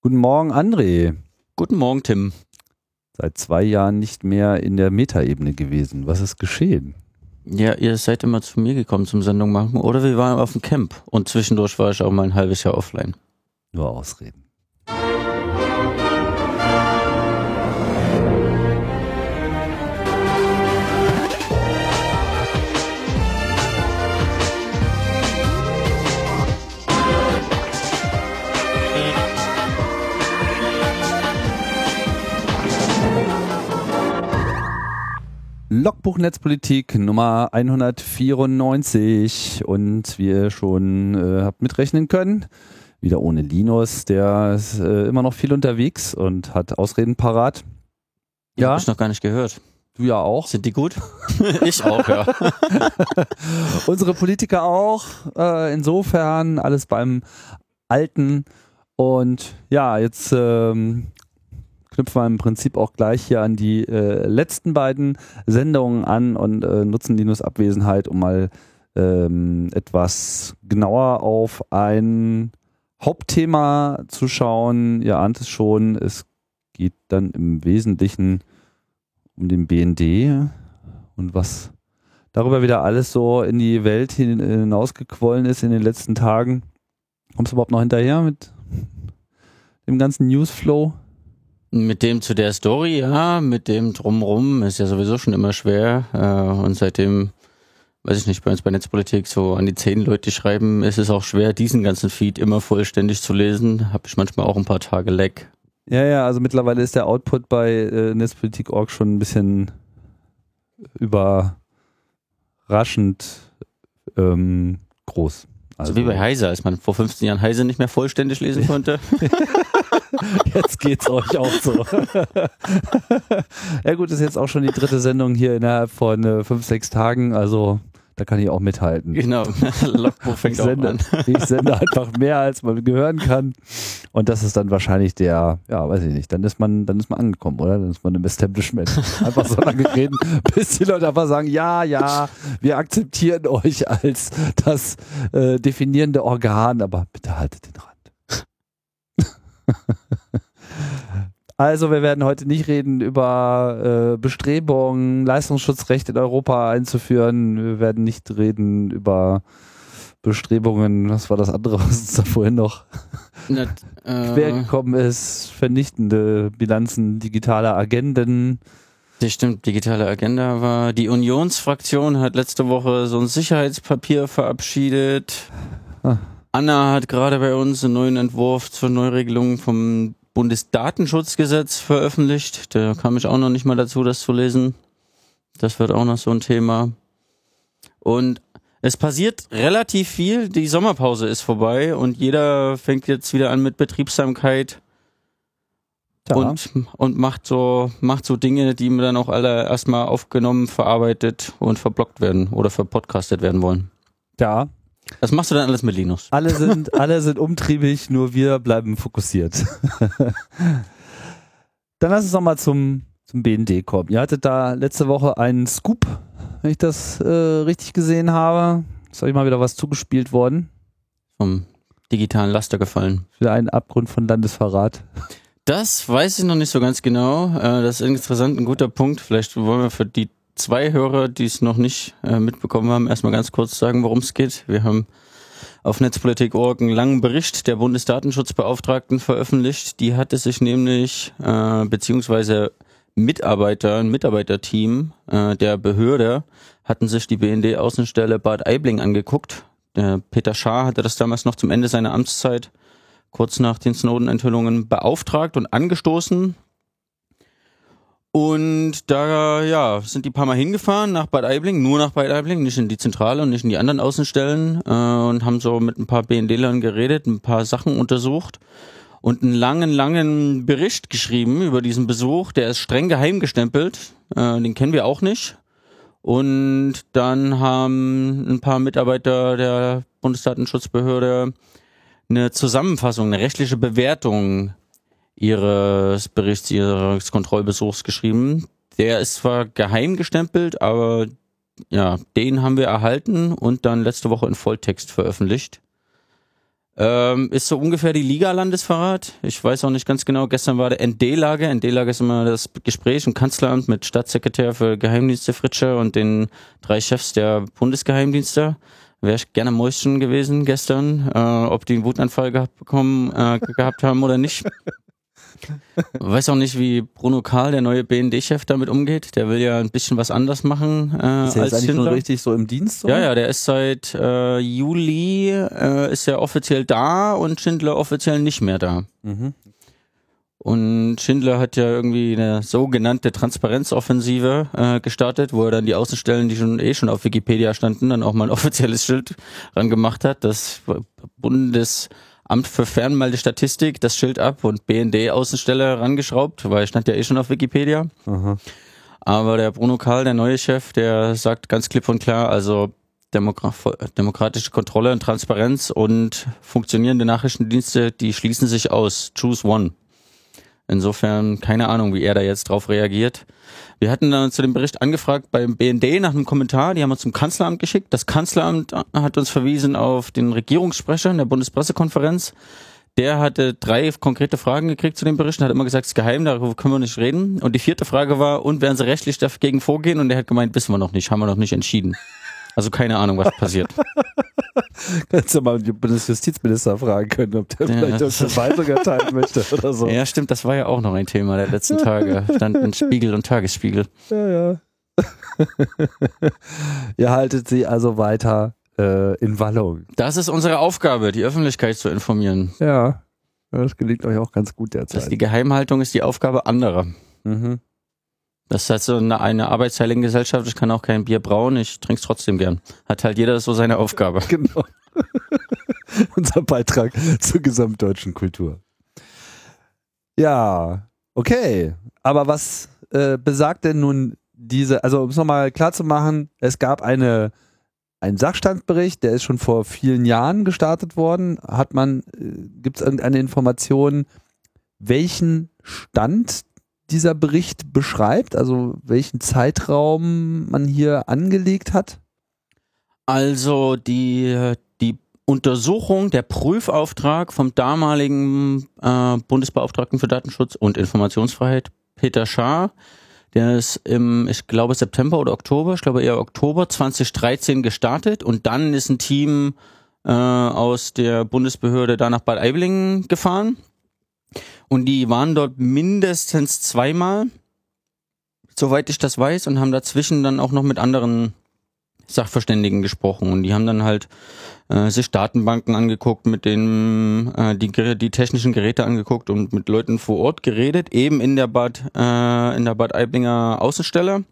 Guten Morgen, André. Guten Morgen, Tim. Seit zwei Jahren nicht mehr in der Metaebene gewesen. Was ist geschehen? Ja, ihr seid immer zu mir gekommen zum Sendung machen oder wir waren auf dem Camp und zwischendurch war ich auch mal ein halbes Jahr offline. Nur Ausreden. Logbuch Netzpolitik Nummer 194 und wie ihr schon äh, habt mitrechnen können, wieder ohne Linus, der ist äh, immer noch viel unterwegs und hat Ausreden parat. Ja, hab ich noch gar nicht gehört. Du ja auch. Sind die gut? ich auch, ja. Unsere Politiker auch. Äh, insofern alles beim Alten. Und ja, jetzt ähm, knüpfen wir im Prinzip auch gleich hier an die äh, letzten beiden Sendungen an und äh, nutzen Linus Abwesenheit, um mal ähm, etwas genauer auf ein Hauptthema zu schauen. Ihr ahnt es schon, es geht dann im Wesentlichen um den BND und was darüber wieder alles so in die Welt hinausgequollen ist in den letzten Tagen. Kommst du überhaupt noch hinterher mit dem ganzen Newsflow? Mit dem zu der Story, ja, mit dem drumrum ist ja sowieso schon immer schwer. Äh, und seitdem, weiß ich nicht, bei uns bei Netzpolitik so an die zehn Leute schreiben, ist es auch schwer, diesen ganzen Feed immer vollständig zu lesen. Habe ich manchmal auch ein paar Tage leck. Ja, ja, also mittlerweile ist der Output bei äh, Netzpolitik.org schon ein bisschen überraschend ähm, groß. Also, so wie bei Heise, als man vor 15 Jahren Heise nicht mehr vollständig lesen konnte. Jetzt geht's euch auch so. ja gut, ist jetzt auch schon die dritte Sendung hier innerhalb von äh, fünf, sechs Tagen. Also da kann ich auch mithalten. Genau, Logbuch fängt ich sende, an. ich sende einfach mehr, als man gehören kann. Und das ist dann wahrscheinlich der, ja, weiß ich nicht, dann ist man, dann ist man angekommen, oder? Dann ist man im Establishment. Einfach so lange reden, bis die Leute einfach sagen, ja, ja, wir akzeptieren euch als das äh, definierende Organ, aber bitte haltet den Rand. Also wir werden heute nicht reden über äh, Bestrebungen, Leistungsschutzrecht in Europa einzuführen. Wir werden nicht reden über Bestrebungen, was war das andere, was uns da vorhin noch äh, quer gekommen ist, vernichtende Bilanzen digitaler Agenden. Das stimmt, digitale Agenda war. Die Unionsfraktion hat letzte Woche so ein Sicherheitspapier verabschiedet. Ah. Anna hat gerade bei uns einen neuen Entwurf zur Neuregelung vom Bundesdatenschutzgesetz veröffentlicht. Da kam ich auch noch nicht mal dazu, das zu lesen. Das wird auch noch so ein Thema. Und es passiert relativ viel. Die Sommerpause ist vorbei und jeder fängt jetzt wieder an mit Betriebsamkeit und, und macht so, macht so Dinge, die mir dann auch alle erstmal aufgenommen, verarbeitet und verblockt werden oder verpodcastet werden wollen. Ja, was machst du denn alles mit Linus? Alle sind, alle sind umtriebig, nur wir bleiben fokussiert. Dann lass uns nochmal zum, zum BND kommen. Ihr hattet da letzte Woche einen Scoop, wenn ich das äh, richtig gesehen habe. Ist euch mal wieder was zugespielt worden? Vom digitalen Laster gefallen. Wieder ein Abgrund von Landesverrat. Das weiß ich noch nicht so ganz genau. Äh, das ist interessant, ein guter Punkt. Vielleicht wollen wir für die zwei Hörer, die es noch nicht äh, mitbekommen haben, erstmal ganz kurz sagen, worum es geht. Wir haben auf Netzpolitik.org einen langen Bericht der Bundesdatenschutzbeauftragten veröffentlicht. Die hatte sich nämlich, äh, beziehungsweise Mitarbeiter, ein Mitarbeiterteam äh, der Behörde hatten sich die BND-Außenstelle Bad Aibling angeguckt. Der Peter Schaar hatte das damals noch zum Ende seiner Amtszeit kurz nach den Snowden-Enthüllungen beauftragt und angestoßen. Und da ja, sind die paar Mal hingefahren nach Bad Aibling, nur nach Bad Aibling, nicht in die Zentrale und nicht in die anderen Außenstellen äh, und haben so mit ein paar BND-Lern geredet, ein paar Sachen untersucht und einen langen, langen Bericht geschrieben über diesen Besuch. Der ist streng geheim gestempelt, äh, den kennen wir auch nicht. Und dann haben ein paar Mitarbeiter der Bundesdatenschutzbehörde eine Zusammenfassung, eine rechtliche Bewertung ihres Berichts, ihres Kontrollbesuchs geschrieben. Der ist zwar geheim gestempelt, aber ja, den haben wir erhalten und dann letzte Woche in Volltext veröffentlicht. Ähm, ist so ungefähr die Liga-Landesverrat. Ich weiß auch nicht ganz genau. Gestern war der ND-Lage. ND-Lage ist immer das Gespräch im Kanzleramt mit Staatssekretär für Geheimdienste Fritsche und den drei Chefs der Bundesgeheimdienste. Wäre ich gerne Mäuschen gewesen gestern, äh, ob die einen Wutanfall gehabt bekommen, äh, gehabt haben oder nicht. Weiß auch nicht, wie Bruno Karl, der neue BND-Chef, damit umgeht. Der will ja ein bisschen was anders machen. Äh, ist er als jetzt eigentlich Schindler. nur richtig so im Dienst? So? Ja, ja, der ist seit äh, Juli äh, ist er offiziell da und Schindler offiziell nicht mehr da. Mhm. Und Schindler hat ja irgendwie eine sogenannte Transparenzoffensive äh, gestartet, wo er dann die Außenstellen, die schon eh schon auf Wikipedia standen, dann auch mal ein offizielles Schild ran gemacht hat. Das Bundesamt für Fernmeldestatistik, das Schild ab und BND Außenstelle rangeschraubt, weil stand ja eh schon auf Wikipedia. Aha. Aber der Bruno Karl, der neue Chef, der sagt ganz klipp und klar, also Demokra demokratische Kontrolle und Transparenz und funktionierende Nachrichtendienste, die schließen sich aus. Choose one. Insofern keine Ahnung, wie er da jetzt drauf reagiert. Wir hatten dann zu dem Bericht angefragt beim BND nach einem Kommentar, die haben wir zum Kanzleramt geschickt. Das Kanzleramt hat uns verwiesen auf den Regierungssprecher in der Bundespressekonferenz. Der hatte drei konkrete Fragen gekriegt zu dem Bericht und hat immer gesagt, es ist geheim, darüber können wir nicht reden. Und die vierte Frage war, und werden sie rechtlich dagegen vorgehen? Und er hat gemeint, wissen wir noch nicht, haben wir noch nicht entschieden. Also keine Ahnung, was passiert. Hättest du mal den Bundesjustizminister fragen können, ob der Ja, vielleicht das- eine Weisung erteilen möchte oder so. Ja, stimmt, das war ja auch noch ein Thema der letzten Tage. Stand in Spiegel und Tagesspiegel. Ja, ja. Ihr haltet sie also weiter äh, in Wallung. Das ist unsere Aufgabe, die Öffentlichkeit zu informieren. Ja. Das gelingt euch auch ganz gut Das derzeit. die Geheimhaltung ist die Aufgabe anderer. Mhm. Das ist halt so eine, eine arbeitsteilige Gesellschaft. Ich kann auch kein Bier brauen, ich trinke es trotzdem gern. Hat halt jeder so seine Aufgabe. Genau. Unser Beitrag zur gesamtdeutschen Kultur. Ja, okay. Aber was äh, besagt denn nun diese, also um es nochmal klar zu machen, es gab eine, einen Sachstandsbericht, der ist schon vor vielen Jahren gestartet worden. Hat man, äh, gibt es irgendeine Information, welchen Stand dieser Bericht beschreibt, also welchen Zeitraum man hier angelegt hat? Also die, die Untersuchung, der Prüfauftrag vom damaligen äh, Bundesbeauftragten für Datenschutz und Informationsfreiheit, Peter Schaar, der ist im, ich glaube, September oder Oktober, ich glaube eher Oktober 2013 gestartet und dann ist ein Team äh, aus der Bundesbehörde da nach Bad Aiblingen gefahren und die waren dort mindestens zweimal, soweit ich das weiß, und haben dazwischen dann auch noch mit anderen Sachverständigen gesprochen. Und die haben dann halt äh, sich Datenbanken angeguckt, mit denen äh, die, die technischen Geräte angeguckt und mit Leuten vor Ort geredet, eben in der Bad äh, in der Bad Aiblinger Außenstelle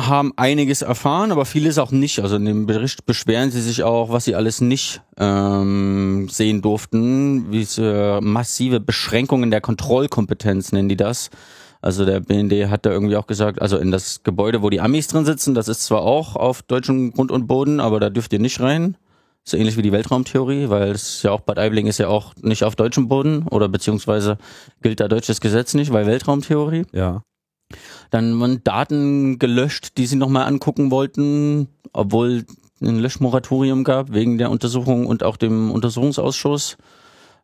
haben einiges erfahren, aber vieles auch nicht. Also in dem Bericht beschweren sie sich auch, was sie alles nicht ähm, sehen durften, wie sie massive Beschränkungen der Kontrollkompetenz nennen die das. Also der BND hat da irgendwie auch gesagt, also in das Gebäude, wo die Amis drin sitzen, das ist zwar auch auf deutschem Grund und Boden, aber da dürft ihr nicht rein. So ähnlich wie die Weltraumtheorie, weil es ja auch Bad Aibling ist ja auch nicht auf deutschem Boden oder beziehungsweise gilt da deutsches Gesetz nicht, weil Weltraumtheorie. Ja. Dann wurden Daten gelöscht, die sie nochmal angucken wollten, obwohl ein Löschmoratorium gab wegen der Untersuchung und auch dem Untersuchungsausschuss.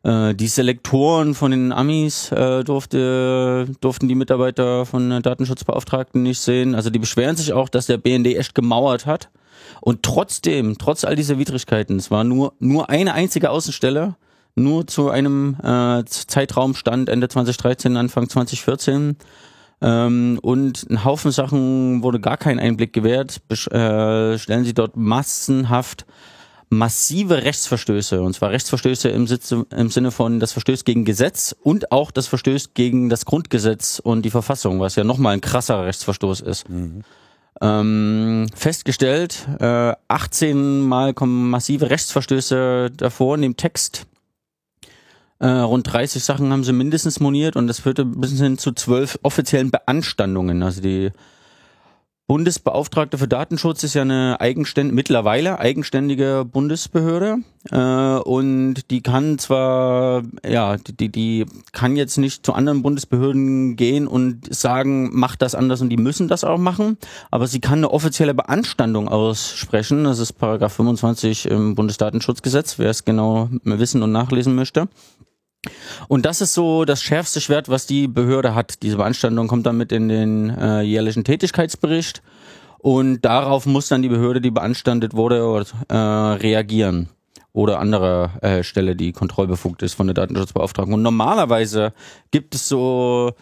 Äh, die Selektoren von den Amis äh, durfte, durften die Mitarbeiter von der Datenschutzbeauftragten nicht sehen. Also die beschweren sich auch, dass der BND echt gemauert hat. Und trotzdem, trotz all dieser Widrigkeiten, es war nur, nur eine einzige Außenstelle, nur zu einem äh, Zeitraum stand Ende 2013, Anfang 2014. Ähm, und ein Haufen Sachen wurde gar kein Einblick gewährt. Besch äh, stellen sie dort massenhaft massive Rechtsverstöße, und zwar Rechtsverstöße im, Sitze, im Sinne von das Verstößt gegen Gesetz und auch das Verstößt gegen das Grundgesetz und die Verfassung, was ja nochmal ein krasser Rechtsverstoß ist. Ähm, festgestellt, äh, 18 Mal kommen massive Rechtsverstöße davor in dem Text. Äh, rund 30 Sachen haben sie mindestens moniert und das führte bis hin zu zwölf offiziellen Beanstandungen. Also die Bundesbeauftragte für Datenschutz ist ja eine eigenständige, mittlerweile eigenständige Bundesbehörde äh, und die kann zwar, ja, die, die kann jetzt nicht zu anderen Bundesbehörden gehen und sagen, macht das anders und die müssen das auch machen, aber sie kann eine offizielle Beanstandung aussprechen. Das ist Paragraph 25 im Bundesdatenschutzgesetz, wer es genau wissen und nachlesen möchte. Und das ist so das schärfste Schwert, was die Behörde hat. Diese Beanstandung kommt dann mit in den äh, jährlichen Tätigkeitsbericht und darauf muss dann die Behörde, die beanstandet wurde, äh, reagieren oder andere äh, Stelle, die kontrollbefugt ist von der Datenschutzbeauftragten. Und normalerweise gibt es so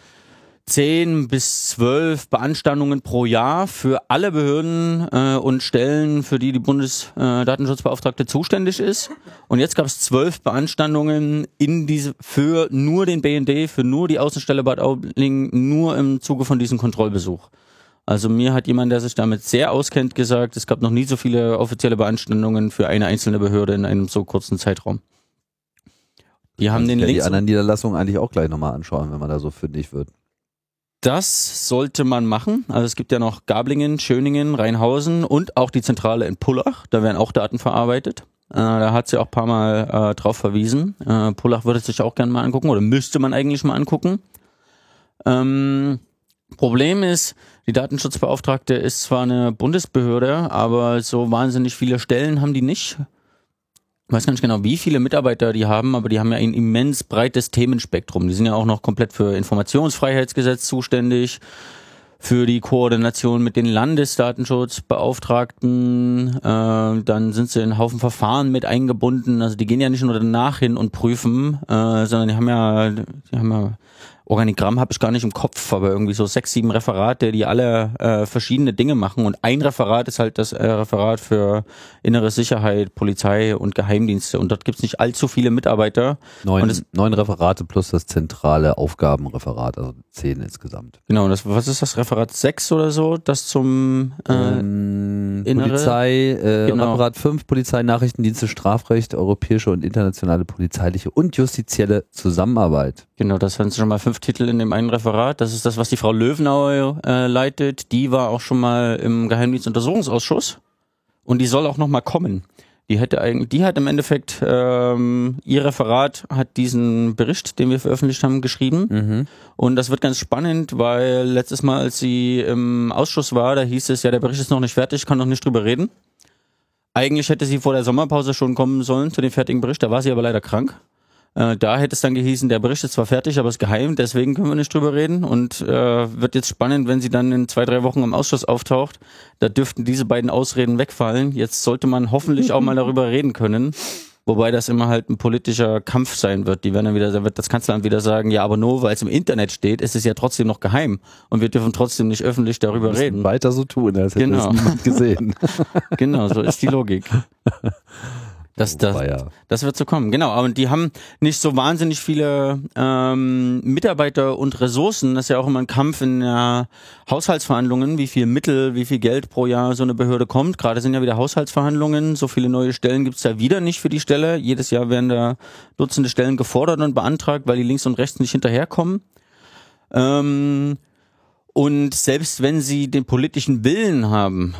zehn bis zwölf Beanstandungen pro Jahr für alle Behörden äh, und Stellen, für die die Bundesdatenschutzbeauftragte äh, zuständig ist. Und jetzt gab es zwölf Beanstandungen in diese für nur den BND, für nur die Außenstelle Bad Aubling, nur im Zuge von diesem Kontrollbesuch. Also mir hat jemand, der sich damit sehr auskennt, gesagt, es gab noch nie so viele offizielle Beanstandungen für eine einzelne Behörde in einem so kurzen Zeitraum. Die haben den Link. Die anderen Niederlassungen eigentlich auch gleich nochmal anschauen, wenn man da so fündig wird. Das sollte man machen. Also es gibt ja noch Gablingen, Schöningen, Rheinhausen und auch die Zentrale in Pullach. Da werden auch Daten verarbeitet. Äh, da hat sie auch ein paar Mal äh, drauf verwiesen. Äh, Pullach würde sich auch gerne mal angucken oder müsste man eigentlich mal angucken. Ähm, Problem ist, die Datenschutzbeauftragte ist zwar eine Bundesbehörde, aber so wahnsinnig viele Stellen haben die nicht ich weiß gar nicht genau, wie viele Mitarbeiter die haben, aber die haben ja ein immens breites Themenspektrum. Die sind ja auch noch komplett für Informationsfreiheitsgesetz zuständig, für die Koordination mit den Landesdatenschutzbeauftragten. Äh, dann sind sie in einen Haufen Verfahren mit eingebunden. Also die gehen ja nicht nur danach hin und prüfen, äh, sondern die haben ja, die haben ja Organigramm habe ich gar nicht im Kopf, aber irgendwie so sechs, sieben Referate, die alle äh, verschiedene Dinge machen. Und ein Referat ist halt das äh, Referat für innere Sicherheit, Polizei und Geheimdienste. Und dort gibt's nicht allzu viele Mitarbeiter. Neun, neun Referate plus das zentrale Aufgabenreferat, also zehn insgesamt. Genau, das, was ist das Referat sechs oder so, das zum äh, ähm, Polizei, äh, genau. Referat fünf Polizei, Nachrichtendienste, Strafrecht, europäische und internationale polizeiliche und justizielle Zusammenarbeit. Genau, das sind schon mal fünf Titel in dem einen Referat. Das ist das, was die Frau Löwenau äh, leitet. Die war auch schon mal im Geheimdienstuntersuchungsausschuss und die soll auch noch mal kommen. Die hätte eigentlich, die hat im Endeffekt ähm, ihr Referat hat diesen Bericht, den wir veröffentlicht haben, geschrieben. Mhm. Und das wird ganz spannend, weil letztes Mal, als sie im Ausschuss war, da hieß es ja, der Bericht ist noch nicht fertig, kann noch nicht drüber reden. Eigentlich hätte sie vor der Sommerpause schon kommen sollen zu dem fertigen Bericht, da war sie aber leider krank. Äh, da hätte es dann gehießen, der Bericht ist zwar fertig, aber ist geheim, deswegen können wir nicht drüber reden. Und äh, wird jetzt spannend, wenn sie dann in zwei, drei Wochen im Ausschuss auftaucht. Da dürften diese beiden Ausreden wegfallen. Jetzt sollte man hoffentlich auch mal darüber reden können. Wobei das immer halt ein politischer Kampf sein wird. Die werden dann wieder, da wird das Kanzleramt wieder sagen, ja, aber nur weil es im Internet steht, ist es ja trotzdem noch geheim. Und wir dürfen trotzdem nicht öffentlich darüber reden. Weiter so tun, als hätte genau. es niemand gesehen. genau, so ist die Logik. Das, das, das wird so kommen, genau. Aber die haben nicht so wahnsinnig viele ähm, Mitarbeiter und Ressourcen. Das ist ja auch immer ein Kampf in äh, Haushaltsverhandlungen, wie viel Mittel, wie viel Geld pro Jahr so eine Behörde kommt. Gerade sind ja wieder Haushaltsverhandlungen. So viele neue Stellen gibt's da wieder nicht für die Stelle. Jedes Jahr werden da Dutzende Stellen gefordert und beantragt, weil die links und rechts nicht hinterherkommen. Ähm, und selbst wenn sie den politischen Willen haben,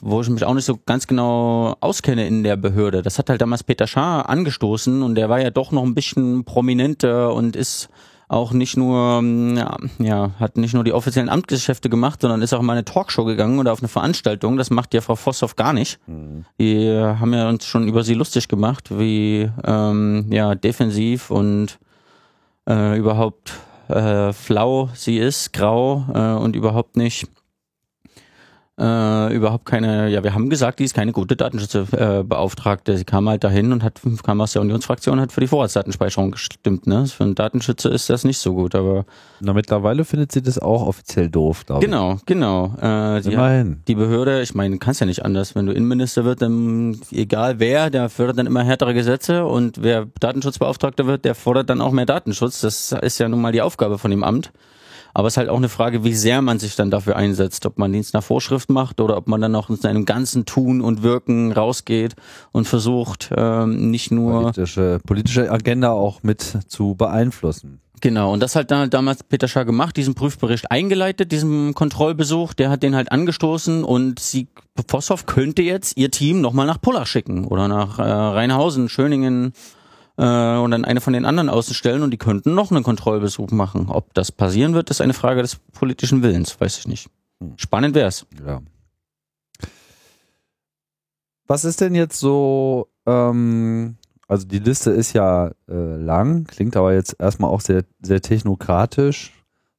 wo ich mich auch nicht so ganz genau auskenne in der Behörde, das hat halt damals Peter Schaar angestoßen und der war ja doch noch ein bisschen prominenter und ist auch nicht nur, ja, ja, hat nicht nur die offiziellen Amtsgeschäfte gemacht, sondern ist auch mal eine Talkshow gegangen oder auf eine Veranstaltung. Das macht ja Frau Vosshoff gar nicht. Mhm. Die haben ja uns schon über sie lustig gemacht, wie ähm, ja defensiv und äh, überhaupt äh, flau sie ist, grau äh, und überhaupt nicht äh, überhaupt keine, ja, wir haben gesagt, die ist keine gute Datenschutzbeauftragte. Sie kam halt dahin und hat, kam aus der Unionsfraktion, hat für die Vorratsdatenspeicherung gestimmt, ne? Für einen Datenschützer ist das nicht so gut, aber. Na, mittlerweile findet sie das auch offiziell doof, glaube genau, ich. Genau, genau. Äh, die, Immerhin. Die Behörde, ich meine, kannst ja nicht anders. Wenn du Innenminister wird, dann, egal wer, der fördert dann immer härtere Gesetze und wer Datenschutzbeauftragter wird, der fordert dann auch mehr Datenschutz. Das ist ja nun mal die Aufgabe von dem Amt. Aber es ist halt auch eine Frage, wie sehr man sich dann dafür einsetzt, ob man Dienst nach Vorschrift macht oder ob man dann auch in seinem ganzen Tun und Wirken rausgeht und versucht, ähm, nicht nur politische, politische Agenda auch mit zu beeinflussen. Genau, und das hat dann damals Peter Schaar gemacht, diesen Prüfbericht eingeleitet, diesen Kontrollbesuch, der hat den halt angestoßen und sie, Vosshoff könnte jetzt ihr Team nochmal nach Pullach schicken oder nach äh, Rheinhausen, Schöningen äh, und dann eine von den anderen Außenstellen und die könnten noch einen Kontrollbesuch machen. Ob das passieren wird, ist eine Frage des politischen Willens, weiß ich nicht. Hm. Spannend wär's. Ja. Was ist denn jetzt so ähm, also die Liste ist ja äh, lang, klingt aber jetzt erstmal auch sehr, sehr technokratisch.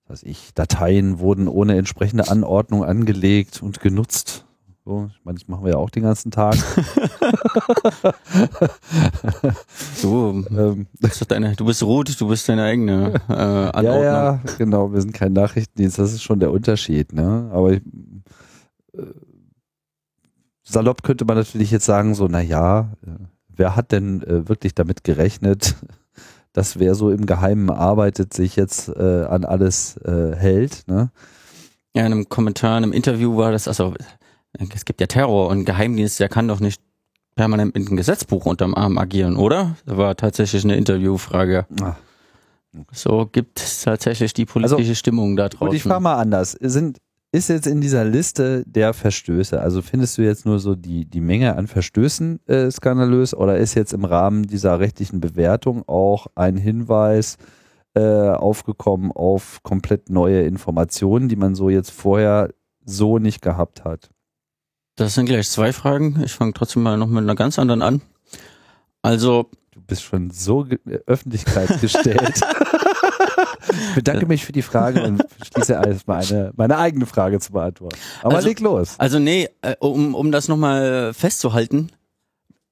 Was ich, Dateien wurden ohne entsprechende Anordnung angelegt und genutzt. So, ich meine, das machen wir ja auch den ganzen Tag. du, ähm, bist deine, du bist rot, du bist deine eigene äh, Anordnung. Ja, ja, genau, wir sind kein Nachrichtendienst, das ist schon der Unterschied. Ne? Aber ich, äh, salopp könnte man natürlich jetzt sagen, so, na ja, äh, wer hat denn äh, wirklich damit gerechnet, dass wer so im Geheimen arbeitet, sich jetzt äh, an alles äh, hält? Ne? Ja, in einem Kommentar, in einem Interview war das, also es gibt ja Terror und Geheimdienst, der kann doch nicht permanent mit einem Gesetzbuch unterm Arm agieren, oder? Das war tatsächlich eine Interviewfrage. Ach. So gibt es tatsächlich die politische also, Stimmung da draußen. Und ich frage mal anders. Sind, ist jetzt in dieser Liste der Verstöße, also findest du jetzt nur so die, die Menge an Verstößen äh, skandalös oder ist jetzt im Rahmen dieser rechtlichen Bewertung auch ein Hinweis äh, aufgekommen auf komplett neue Informationen, die man so jetzt vorher so nicht gehabt hat? Das sind gleich zwei Fragen. Ich fange trotzdem mal noch mit einer ganz anderen an. Also. Du bist schon so öffentlichkeitsgestellt. Ich bedanke mich für die Frage und schließe erstmal eine, meine eigene Frage zu beantworten. Aber also, leg los. Also nee, äh, um, um das nochmal festzuhalten,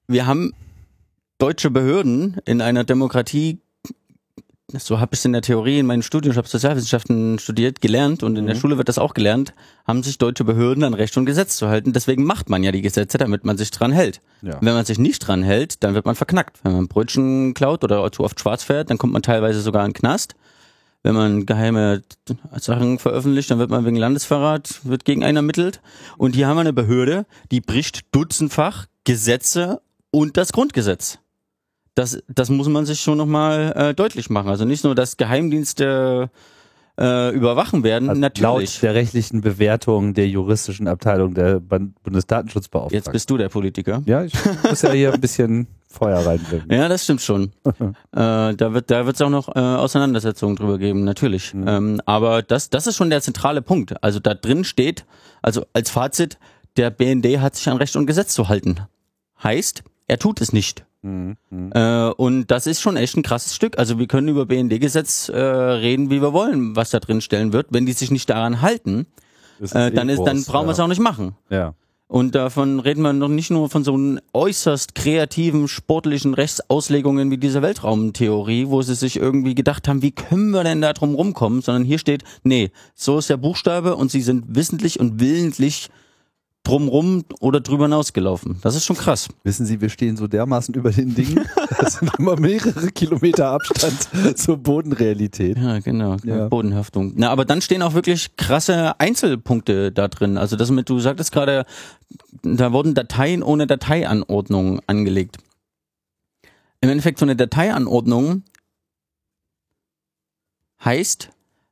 wir haben deutsche Behörden in einer Demokratie, so habe ich es in der Theorie in meinem Studium, ich habe Sozialwissenschaften studiert, gelernt und in mhm. der Schule wird das auch gelernt, haben sich deutsche Behörden an Recht und Gesetz zu halten. Deswegen macht man ja die Gesetze, damit man sich dran hält. Ja. Wenn man sich nicht dran hält, dann wird man verknackt. Wenn man Brötchen klaut oder zu oft schwarz fährt, dann kommt man teilweise sogar in den Knast wenn man geheime Sachen veröffentlicht, dann wird man wegen Landesverrat, wird gegen einen ermittelt. Und hier haben wir eine Behörde, die bricht dutzendfach Gesetze und das Grundgesetz. Das, das muss man sich schon nochmal äh, deutlich machen. Also nicht nur, dass Geheimdienste äh, überwachen werden, also natürlich. Laut der rechtlichen Bewertung der juristischen Abteilung der Bundesdatenschutzbeauftragten. Jetzt bist du der Politiker. Ja, ich muss ja hier ein bisschen Feuer reinbringen. Ja, das stimmt schon. äh, da wird da wird es auch noch äh, Auseinandersetzungen drüber geben, natürlich. Mhm. Ähm, aber das das ist schon der zentrale Punkt. Also da drin steht, also als Fazit, der BND hat sich an Recht und Gesetz zu halten. Heißt, er tut es nicht. Mhm. Äh, und das ist schon echt ein krasses Stück. Also wir können über BND-Gesetz äh, reden, wie wir wollen, was da drin stellen wird. Wenn die sich nicht daran halten, äh, dann, ist, dann brauchen ja. wir es auch nicht machen. Ja. Und davon reden wir noch nicht nur von so einem äußerst kreativen, sportlichen Rechtsauslegungen wie diese Weltraumtheorie, wo sie sich irgendwie gedacht haben, wie können wir denn da drum rumkommen, sondern hier steht, nee, so ist der Buchstabe und sie sind wissentlich und willentlich drumrum oder drüber hinausgelaufen. Das ist schon krass. Wissen Sie, wir stehen so dermaßen über den Dingen. Das sind immer mehrere Kilometer Abstand zur Bodenrealität. Ja, genau. Ja. Bodenhaftung. Na, aber dann stehen auch wirklich krasse Einzelpunkte da drin. Also das mit, du sagtest gerade, da wurden Dateien ohne Dateianordnung angelegt. Im Endeffekt so eine Dateianordnung heißt,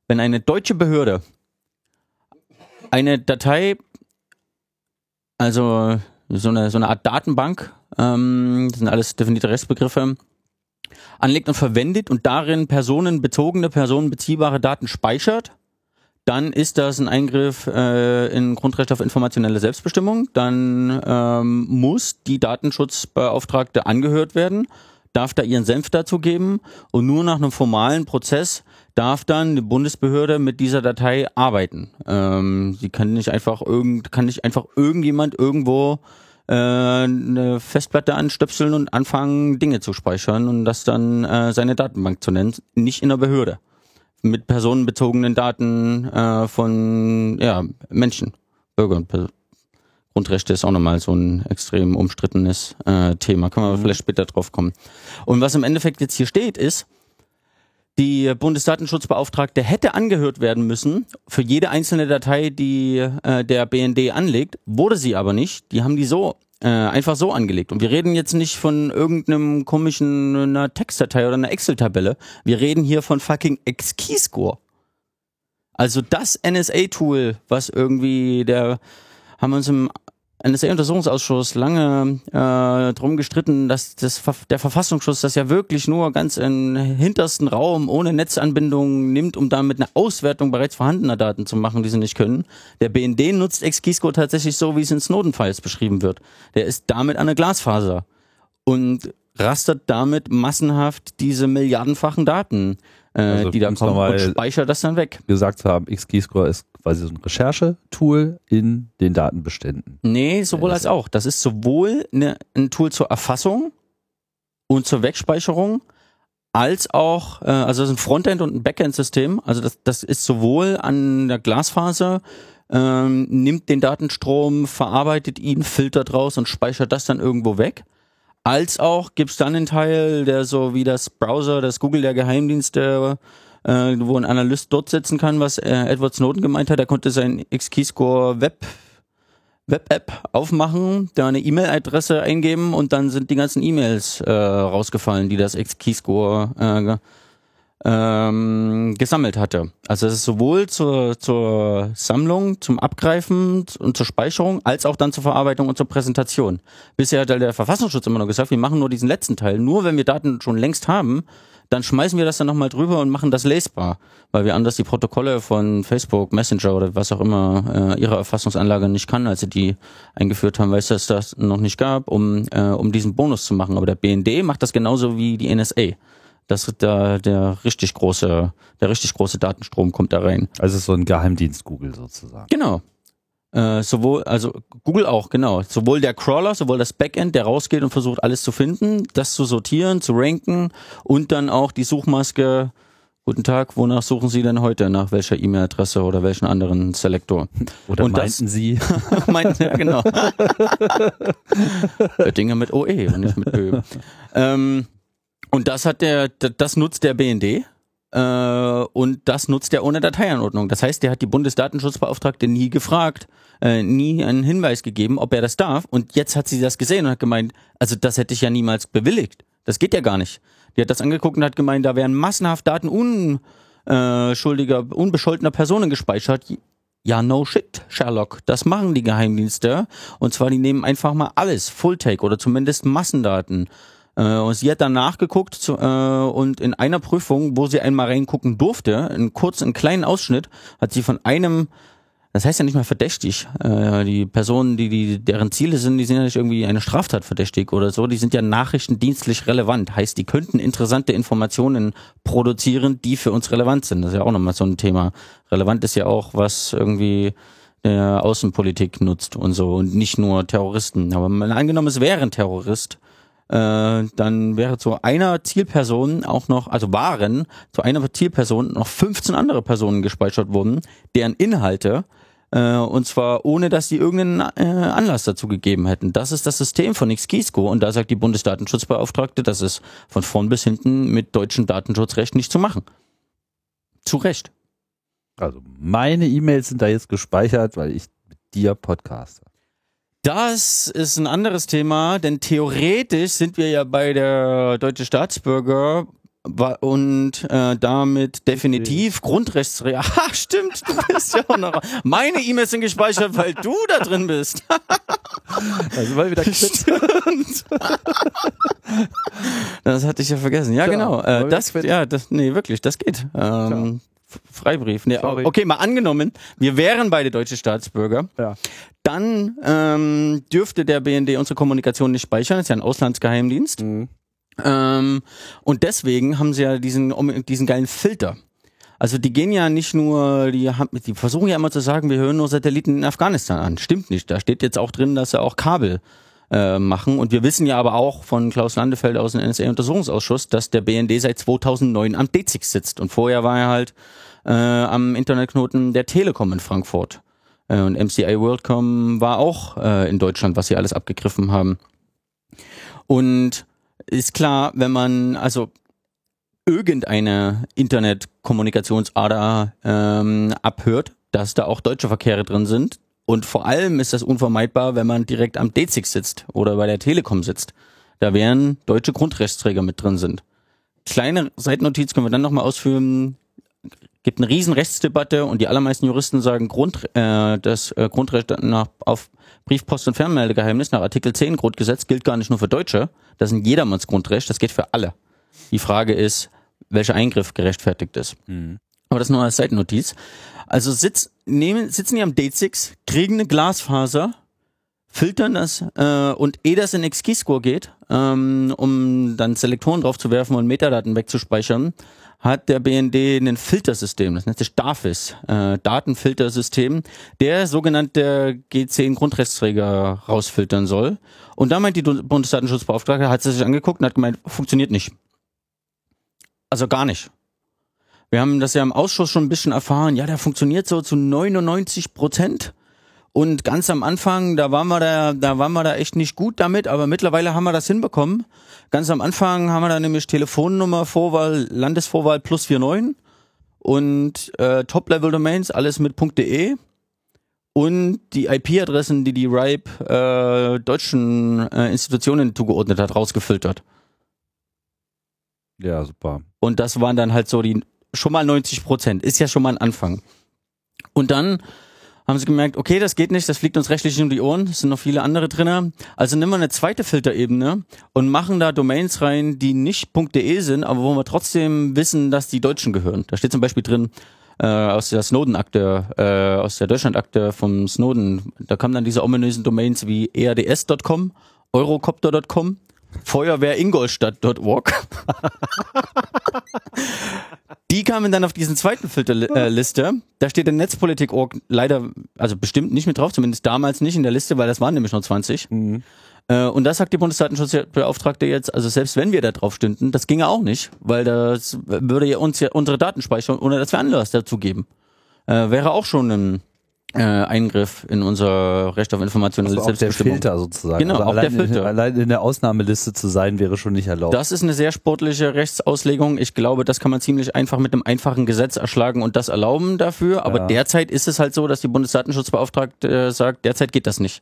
wenn eine deutsche Behörde eine Datei also so eine, so eine Art Datenbank, ähm, das sind alles definierte Rechtsbegriffe, anlegt und verwendet und darin personenbezogene, personenbeziehbare Daten speichert, dann ist das ein Eingriff äh, in Grundrecht auf informationelle Selbstbestimmung. Dann ähm, muss die Datenschutzbeauftragte angehört werden, darf da ihren Senf dazu geben und nur nach einem formalen Prozess darf dann die Bundesbehörde mit dieser Datei arbeiten. Ähm, sie kann nicht einfach irgend, kann nicht einfach irgendjemand irgendwo äh, eine Festplatte anstöpseln und anfangen, Dinge zu speichern und das dann äh, seine Datenbank zu nennen, nicht in der Behörde. Mit personenbezogenen Daten äh, von ja, Menschen, Bürgern. Grundrechte ist auch nochmal so ein extrem umstrittenes äh, Thema. Können wir mhm. vielleicht später drauf kommen. Und was im Endeffekt jetzt hier steht, ist, Die Bundesdatenschutzbeauftragte hätte angehört werden müssen für jede einzelne Datei, die äh, der BND anlegt, wurde sie aber nicht. Die haben die so äh, einfach so angelegt. Und wir reden jetzt nicht von irgendeinem komischen einer Textdatei oder einer Excel-Tabelle. Wir reden hier von fucking X-Keyscore. Also das NSA-Tool, was irgendwie der haben wir uns im NSA-Untersuchungsausschuss lange äh, drum gestritten, dass das, der Verfassungsschutz das ja wirklich nur ganz im hintersten Raum ohne Netzanbindung nimmt, um damit eine Auswertung bereits vorhandener Daten zu machen, die sie nicht können. Der BND nutzt XKeyscore tatsächlich so, wie es in Snowden-Files beschrieben wird. Der ist damit an der Glasfaser und rastert damit massenhaft diese milliardenfachen Daten äh, also, die da kommen und speichert das dann weg. Gesagt haben, XKeyscore ist quasi so ein Recherchetool in den Datenbeständen. Nee, sowohl als auch. Das ist sowohl eine, ein Tool zur Erfassung und zur Wegspeicherung, als auch, äh, also das ist ein Frontend und ein Backend-System. Also das, das ist sowohl an der Glasfaser, ähm, nimmt den Datenstrom, verarbeitet ihn, filtert raus und speichert das dann irgendwo weg als auch gibt's dann einen Teil, der so wie das Browser, das Google der Geheimdienste, äh, wo ein Analyst dort sitzen kann, was äh, Edward Snowden gemeint hat. Er konnte sein X-Keyscore Web Web-App aufmachen, da eine E-Mail-Adresse eingeben und dann sind die ganzen E-Mails äh, rausgefallen, die das X-Keyscore äh, ähm, gesammelt hatte. Also es ist sowohl zur, zur Sammlung, zum Abgreifen und zur Speicherung, als auch dann zur Verarbeitung und zur Präsentation. Bisher hat der Verfassungsschutz immer noch gesagt, wir machen nur diesen letzten Teil. Nur wenn wir Daten schon längst haben, dann schmeißen wir das dann nochmal drüber und machen das lesbar, weil wir anders die Protokolle von Facebook, Messenger oder was auch immer äh, ihre Erfassungsanlage nicht kann, als sie die eingeführt haben, weil es das, das noch nicht gab, um, äh, um diesen Bonus zu machen. Aber der BND macht das genauso wie die NSA das der, der richtig große, der richtig große Datenstrom kommt da rein. Also so ein Geheimdienst Google sozusagen. Genau. Äh, sowohl, also Google auch, genau. Sowohl der Crawler, sowohl das Backend, der rausgeht und versucht alles zu finden, das zu sortieren, zu ranken und dann auch die Suchmaske. Guten Tag, wonach suchen Sie denn heute? Nach welcher E-Mail-Adresse oder welchen anderen Selektor? Oder und meinten das, Sie? meinten, ja, genau. Dinge mit OE und nicht mit Ö. Ähm, und das hat der, das nutzt der BND. Äh, und das nutzt er ohne Dateianordnung. Das heißt, der hat die Bundesdatenschutzbeauftragte nie gefragt, äh, nie einen Hinweis gegeben, ob er das darf. Und jetzt hat sie das gesehen und hat gemeint, also das hätte ich ja niemals bewilligt. Das geht ja gar nicht. Die hat das angeguckt und hat gemeint, da wären massenhaft Daten unschuldiger, unbescholtener Personen gespeichert. Ja, no shit, Sherlock. Das machen die Geheimdienste. Und zwar, die nehmen einfach mal alles, Full-Take oder zumindest Massendaten äh, und sie hat dann nachgeguckt zu, äh, und in einer Prüfung, wo sie einmal reingucken durfte, einen kurzen, kleinen Ausschnitt, hat sie von einem das heißt ja nicht mal verdächtig. Äh, die Personen, die, die, deren Ziele sind, die sind ja nicht irgendwie eine Straftat verdächtig oder so. Die sind ja nachrichtendienstlich relevant. Heißt, die könnten interessante Informationen produzieren, die für uns relevant sind. Das ist ja auch nochmal so ein Thema. Relevant ist ja auch, was irgendwie der Außenpolitik nutzt und so und nicht nur Terroristen. Aber angenommen, es wäre ein Terrorist, äh, dann wäre zu einer Zielperson auch noch, also waren zu einer Zielperson noch 15 andere Personen gespeichert wurden, deren Inhalte äh, und zwar ohne, dass die irgendeinen äh, Anlass dazu gegeben hätten. Das ist das System von XKeysco und da sagt die Bundesdatenschutzbeauftragte, das ist von vorn bis hinten mit deutschem Datenschutzrecht nicht zu machen. Zu Recht. Also meine E-Mails sind da jetzt gespeichert, weil ich mit dir podcaste. Das ist ein anderes Thema, denn theoretisch sind wir ja bei der deutsche Staatsbürger und äh, damit definitiv okay. Grundrechtsrecht. Ah, stimmt, du bist ja auch noch. Meine E-Mails sind gespeichert, weil du da drin bist. also weil wieder stimmt. Das hatte ich ja vergessen. Ja, ja genau. Äh, das, ja, das, nee, wirklich, das geht. Ähm, Freibrief. Nee, okay, mal angenommen, wir wären beide deutsche Staatsbürger. Ja. Dann ähm, dürfte der BND unsere Kommunikation nicht speichern, das ist ja ein Auslandsgeheimdienst. Mhm. Ähm, und deswegen haben sie ja diesen, diesen geilen Filter. Also die gehen ja nicht nur, die, haben, die versuchen ja immer zu sagen, wir hören nur Satelliten in Afghanistan an. Stimmt nicht. Da steht jetzt auch drin, dass sie auch Kabel äh, machen. Und wir wissen ja aber auch von Klaus Landefeld aus dem NSA-Untersuchungsausschuss, dass der BND seit 2009 am DZIX sitzt. Und vorher war er halt äh, am Internetknoten der Telekom in Frankfurt. Äh, und MCI WorldCom war auch äh, in Deutschland, was sie alles abgegriffen haben. Und ist klar, wenn man, also irgendeine Internetkommunikationsader ähm, abhört, dass da auch deutsche Verkehre drin sind. Und vor allem ist das unvermeidbar, wenn man direkt am D6 sitzt oder bei der Telekom sitzt. Da wären deutsche Grundrechtsträger mit drin sind. Kleine Seitennotiz können wir dann nochmal ausführen. Gibt eine riesen Rechtsdebatte und die allermeisten Juristen sagen, Grund, äh, das äh, Grundrecht nach, auf Brief, Post und Fernmeldegeheimnis nach Artikel 10 Grundgesetz gilt gar nicht nur für Deutsche. Das ist ein jedermanns Grundrecht, das geht für alle. Die Frage ist, welcher Eingriff gerechtfertigt ist. Mhm. Aber das nur als Seitennotiz. Also sitz, nehmen, sitzen die am D6, kriegen eine Glasfaser, filtern das äh, und ehe das in XKeyscore geht, ähm, um dann Selektoren drauf zu werfen und Metadaten wegzuspeichern, hat der BND ein Filtersystem, das nennt sich DAFIS, äh, Datenfiltersystem, der sogenannte G10 Grundrechtsträger rausfiltern soll. Und da meint die Bundesdatenschutzbeauftragte, hat sie sich angeguckt und hat gemeint, funktioniert nicht. Also gar nicht. Wir haben das ja im Ausschuss schon ein bisschen erfahren. Ja, der funktioniert so zu 99 Prozent. Und ganz am Anfang, da waren wir da, da waren wir da echt nicht gut damit, aber mittlerweile haben wir das hinbekommen. Ganz am Anfang haben wir da nämlich Telefonnummer, Vorwahl, Landesvorwahl plus 49 und äh, Top-Level-Domains, alles mit .de und die IP-Adressen, die die RIPE äh, deutschen äh, Institutionen zugeordnet hat, rausgefiltert. Ja, super. Und das waren dann halt so die schon mal 90 Prozent. Ist ja schon mal ein Anfang. Und dann haben sie gemerkt, okay, das geht nicht, das fliegt uns rechtlich um die Ohren, es sind noch viele andere drin. Also nehmen wir eine zweite Filterebene und machen da Domains rein, die nicht .de sind, aber wo wir trotzdem wissen, dass die Deutschen gehören. Da steht zum Beispiel drin, äh, aus der Snowden-Akte, äh, aus der Deutschland-Akte vom Snowden, da kamen dann diese ominösen Domains wie erds.com, eurocopter.com, Feuerwehr-Ingolstadt.org. Die kamen dann auf diesen zweiten Filterliste. Äh, da steht der Netzpolitik.org leider, also bestimmt nicht mit drauf, zumindest damals nicht in der Liste, weil das waren nämlich nur 20. Mhm. Äh, und das sagt die Bundesdatenschutzbeauftragte jetzt, also selbst wenn wir da drauf stünden, das ginge auch nicht, weil das würde ja uns ja unsere Daten speichern, ohne dass wir Anlass dazu geben. Äh, wäre auch schon ein äh, Eingriff in unser Recht auf Information also Selbstbestimmung. Der Filter sozusagen. Genau, also auch der Filter. In, allein in der Ausnahmeliste zu sein, wäre schon nicht erlaubt. Das ist eine sehr sportliche Rechtsauslegung. Ich glaube, das kann man ziemlich einfach mit einem einfachen Gesetz erschlagen und das erlauben dafür. Aber ja. derzeit ist es halt so, dass die Bundesdatenschutzbeauftragte äh, sagt, derzeit geht das nicht.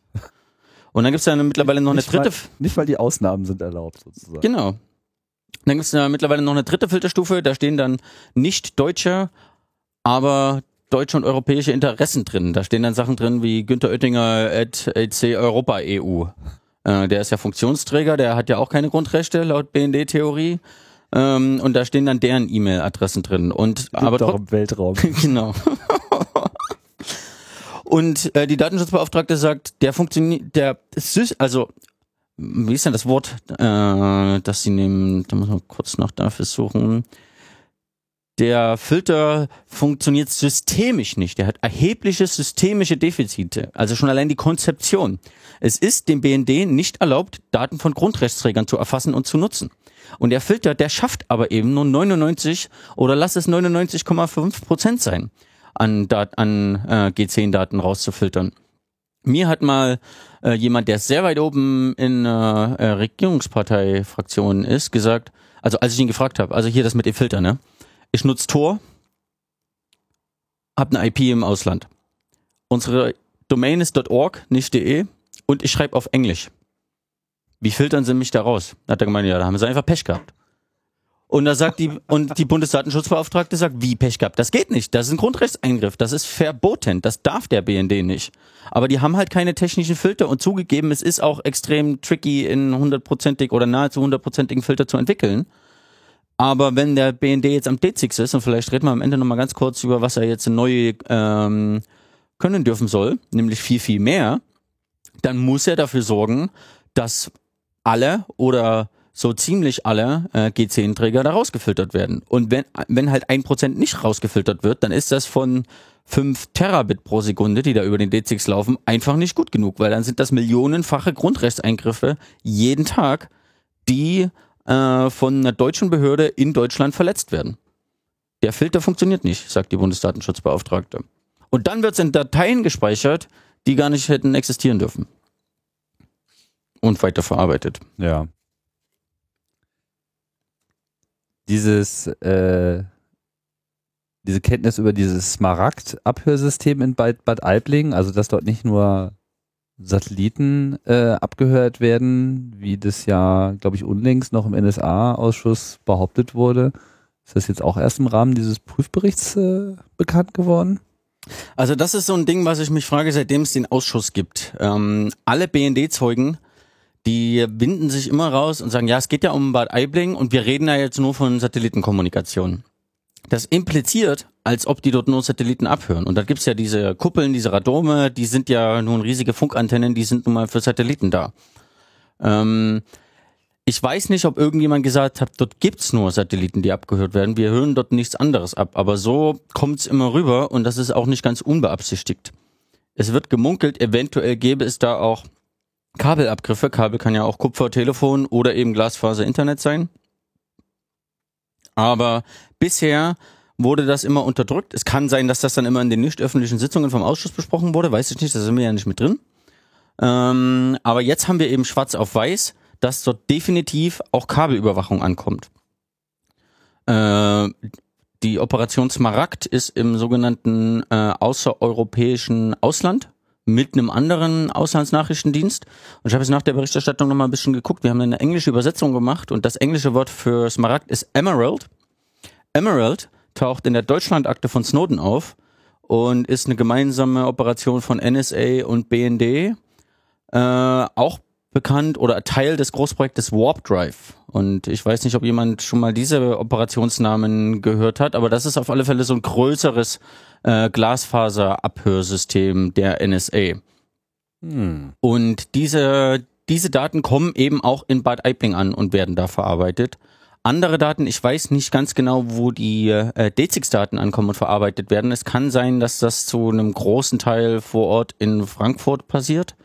Und dann gibt es ja mittlerweile noch eine nicht dritte. Mal, nicht weil die Ausnahmen sind erlaubt, sozusagen. Genau. Dann gibt es ja mittlerweile noch eine dritte Filterstufe, da stehen dann nicht Deutsche, aber deutsche und europäische Interessen drin. Da stehen dann Sachen drin wie Günter Oettinger at HC Europa EU. Äh, der ist ja Funktionsträger, der hat ja auch keine Grundrechte laut BND-Theorie. Ähm, und da stehen dann deren E-Mail-Adressen drin. Und Gibt aber doch im Weltraum. genau. und äh, die Datenschutzbeauftragte sagt, der funktioniert, der also wie ist denn das Wort, äh, das sie nehmen? Da muss man kurz noch dafür suchen der Filter funktioniert systemisch nicht. Der hat erhebliche systemische Defizite. Also schon allein die Konzeption. Es ist dem BND nicht erlaubt, Daten von Grundrechtsträgern zu erfassen und zu nutzen. Und der Filter, der schafft aber eben nur 99 oder lass es 99,5 Prozent sein, an, an äh, G10-Daten rauszufiltern. Mir hat mal äh, jemand, der sehr weit oben in äh, äh, Regierungspartei-Fraktionen ist, gesagt, also als ich ihn gefragt habe, also hier das mit dem Filter, ne? Ich nutze Tor, habe eine IP im Ausland. Unsere Domain ist .org, nicht .de und ich schreibe auf Englisch. Wie filtern sie mich da raus? Da hat er gemeint, ja, da haben sie einfach Pech gehabt. Und da sagt die, und die Bundesdatenschutzbeauftragte sagt, wie Pech gehabt? Das geht nicht. Das ist ein Grundrechtseingriff. Das ist verboten. Das darf der BND nicht. Aber die haben halt keine technischen Filter und zugegeben, es ist auch extrem tricky, in hundertprozentig oder nahezu hundertprozentigen Filter zu entwickeln. Aber wenn der BND jetzt am D6 ist, und vielleicht reden wir am Ende nochmal ganz kurz über, was er jetzt neu ähm, können dürfen soll, nämlich viel, viel mehr, dann muss er dafür sorgen, dass alle oder so ziemlich alle äh, G10-Träger da rausgefiltert werden. Und wenn, wenn halt ein Prozent nicht rausgefiltert wird, dann ist das von 5 Terabit pro Sekunde, die da über den D6 laufen, einfach nicht gut genug, weil dann sind das millionenfache Grundrechtseingriffe jeden Tag, die äh, von einer deutschen Behörde in Deutschland verletzt werden. Der Filter funktioniert nicht, sagt die Bundesdatenschutzbeauftragte. Und dann wird es in Dateien gespeichert, die gar nicht hätten existieren dürfen. Und weiterverarbeitet. Ja. dieses, äh, diese Kenntnis über dieses Smaragd-Abhörsystem in Bad, Bad Aibling, also dass dort nicht nur Satelliten äh, abgehört werden, wie das ja, glaube ich, unlängst noch im NSA-Ausschuss behauptet wurde. Ist das jetzt auch erst im Rahmen dieses Prüfberichts äh, bekannt geworden? Also das ist so ein Ding, was ich mich frage, seitdem es den Ausschuss gibt. Ähm, alle BND-Zeugen, die winden sich immer raus und sagen, ja, es geht ja um Bad Aibling und wir reden ja jetzt nur von Satellitenkommunikation. Das impliziert, als ob die dort nur Satelliten abhören. Und da gibt's ja diese Kuppeln, diese Radome, die sind ja nun riesige Funkantennen, die sind nun mal für Satelliten da. Ähm, ich weiß nicht, ob irgendjemand gesagt hat, dort gibt's nur Satelliten, die abgehört werden. Wir hören dort nichts anderes ab. Aber so kommt's immer rüber und das ist auch nicht ganz unbeabsichtigt. Es wird gemunkelt, eventuell gäbe es da auch Kabelabgriffe. Kabel kann ja auch Kupfer, Telefon oder eben Glasfaser, Internet sein. Aber bisher wurde das immer unterdrückt. Es kann sein, dass das dann immer in den nicht öffentlichen Sitzungen vom Ausschuss besprochen wurde. Weiß ich nicht, da sind wir ja nicht mit drin. Ähm, aber jetzt haben wir eben schwarz auf weiß dass dort definitiv auch Kabelüberwachung ankommt. Äh, die Operation Smaragd ist im sogenannten äh, außereuropäischen Ausland mit einem anderen Auslandsnachrichtendienst. Und ich habe jetzt nach der Berichterstattung nochmal ein bisschen geguckt. Wir haben eine englische Übersetzung gemacht und das englische Wort für Smaragd ist Emerald. Emerald taucht in der Deutschlandakte von Snowden auf und ist eine gemeinsame Operation von NSA und BND. Äh, auch bekannt oder Teil des Großprojektes Warp Drive. Und ich weiß nicht, ob jemand schon mal diese Operationsnamen gehört hat, aber das ist auf alle Fälle so ein größeres äh, Glasfaserabhörsystem der NSA. Hm. Und diese, diese Daten kommen eben auch in Bad Aibling an und werden da verarbeitet. Andere Daten, ich weiß nicht ganz genau, wo die äh, DZIX-Daten ankommen und verarbeitet werden. Es kann sein, dass das zu einem großen Teil vor Ort in Frankfurt passiert.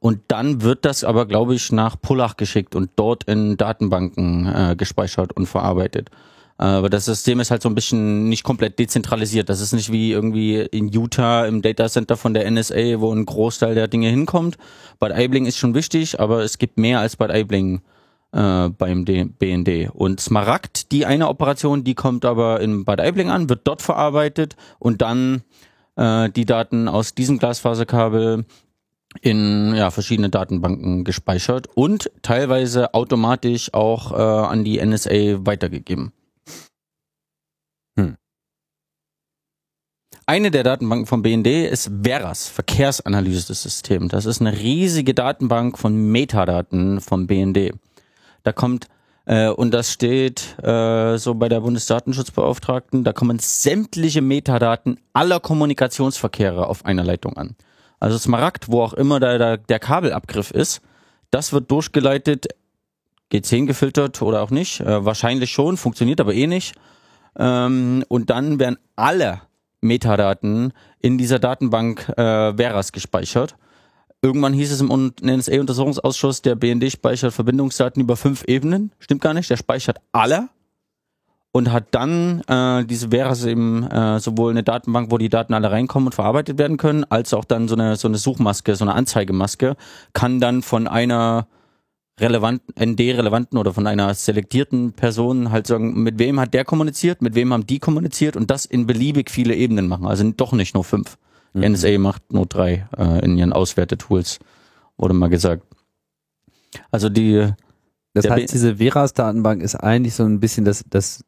Und dann wird das aber, glaube ich, nach Pullach geschickt und dort in Datenbanken äh, gespeichert und verarbeitet. Aber das System ist halt so ein bisschen nicht komplett dezentralisiert. Das ist nicht wie irgendwie in Utah im Datacenter von der NSA, wo ein Großteil der Dinge hinkommt. Bad Aibling ist schon wichtig, aber es gibt mehr als Bad Aibling äh, beim D BND. Und Smaragd, die eine Operation, die kommt aber in Bad Aibling an, wird dort verarbeitet und dann äh, die Daten aus diesem Glasfaserkabel in ja, verschiedene Datenbanken gespeichert und teilweise automatisch auch äh, an die NSA weitergegeben. Hm. Eine der Datenbanken vom BND ist Veras, Verkehrsanalyse-System. Das ist eine riesige Datenbank von Metadaten vom BND. Da kommt äh, und das steht äh, so bei der Bundesdatenschutzbeauftragten, da kommen sämtliche Metadaten aller Kommunikationsverkehre auf einer Leitung an. Also Smaragd, wo auch immer da, da der Kabelabgriff ist, das wird durchgeleitet, G10 gefiltert oder auch nicht. Äh, wahrscheinlich schon, funktioniert aber eh nicht. Ähm, und dann werden alle Metadaten in dieser Datenbank äh, Veras gespeichert. Irgendwann hieß es im NSA-Untersuchungsausschuss, der BND speichert Verbindungsdaten über fünf Ebenen. Stimmt gar nicht, der speichert alle und hat dann äh, diese wäre es eben äh, sowohl eine Datenbank, wo die Daten alle reinkommen und verarbeitet werden können, als auch dann so eine so eine Suchmaske, so eine Anzeigemaske, kann dann von einer relevanten, ND-relevanten oder von einer selektierten Person halt sagen, mit wem hat der kommuniziert, mit wem haben die kommuniziert und das in beliebig viele Ebenen machen. Also doch nicht nur fünf. Mhm. NSA macht nur drei äh, in ihren Auswertetools, wurde mal gesagt. Also die das heißt, diese Veras-Datenbank ist eigentlich so ein bisschen das, das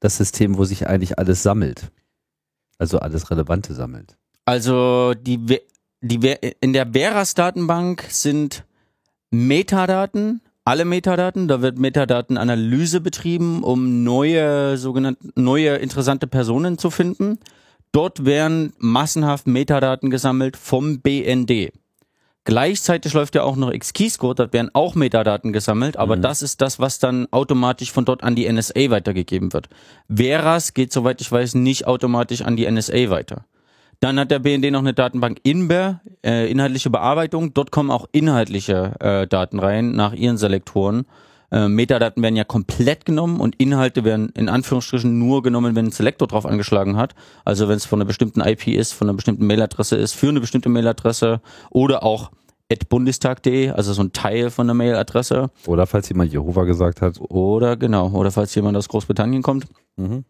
das System, wo sich eigentlich alles sammelt. Also alles Relevante sammelt. Also die, die in der Veras-Datenbank sind Metadaten, alle Metadaten, da wird Metadatenanalyse betrieben, um neue sogenannte neue interessante Personen zu finden. Dort werden massenhaft Metadaten gesammelt vom BND. Gleichzeitig läuft ja auch noch X-Keyscore, dort werden auch Metadaten gesammelt, aber mhm. das ist das, was dann automatisch von dort an die NSA weitergegeben wird. Veras geht, soweit ich weiß, nicht automatisch an die NSA weiter. Dann hat der BND noch eine Datenbank INBER, äh, inhaltliche Bearbeitung. Dort kommen auch inhaltliche äh, Daten rein nach ihren Selektoren. Äh, Metadaten werden ja komplett genommen und Inhalte werden in Anführungsstrichen nur genommen, wenn ein Selektor drauf angeschlagen hat. Also wenn es von einer bestimmten IP ist, von einer bestimmten Mailadresse ist, für eine bestimmte Mailadresse oder auch bundestag.de, also so ein Teil von der Mailadresse. Oder falls jemand Jehova gesagt hat. Oder genau, oder falls jemand aus Großbritannien kommt. Mhm.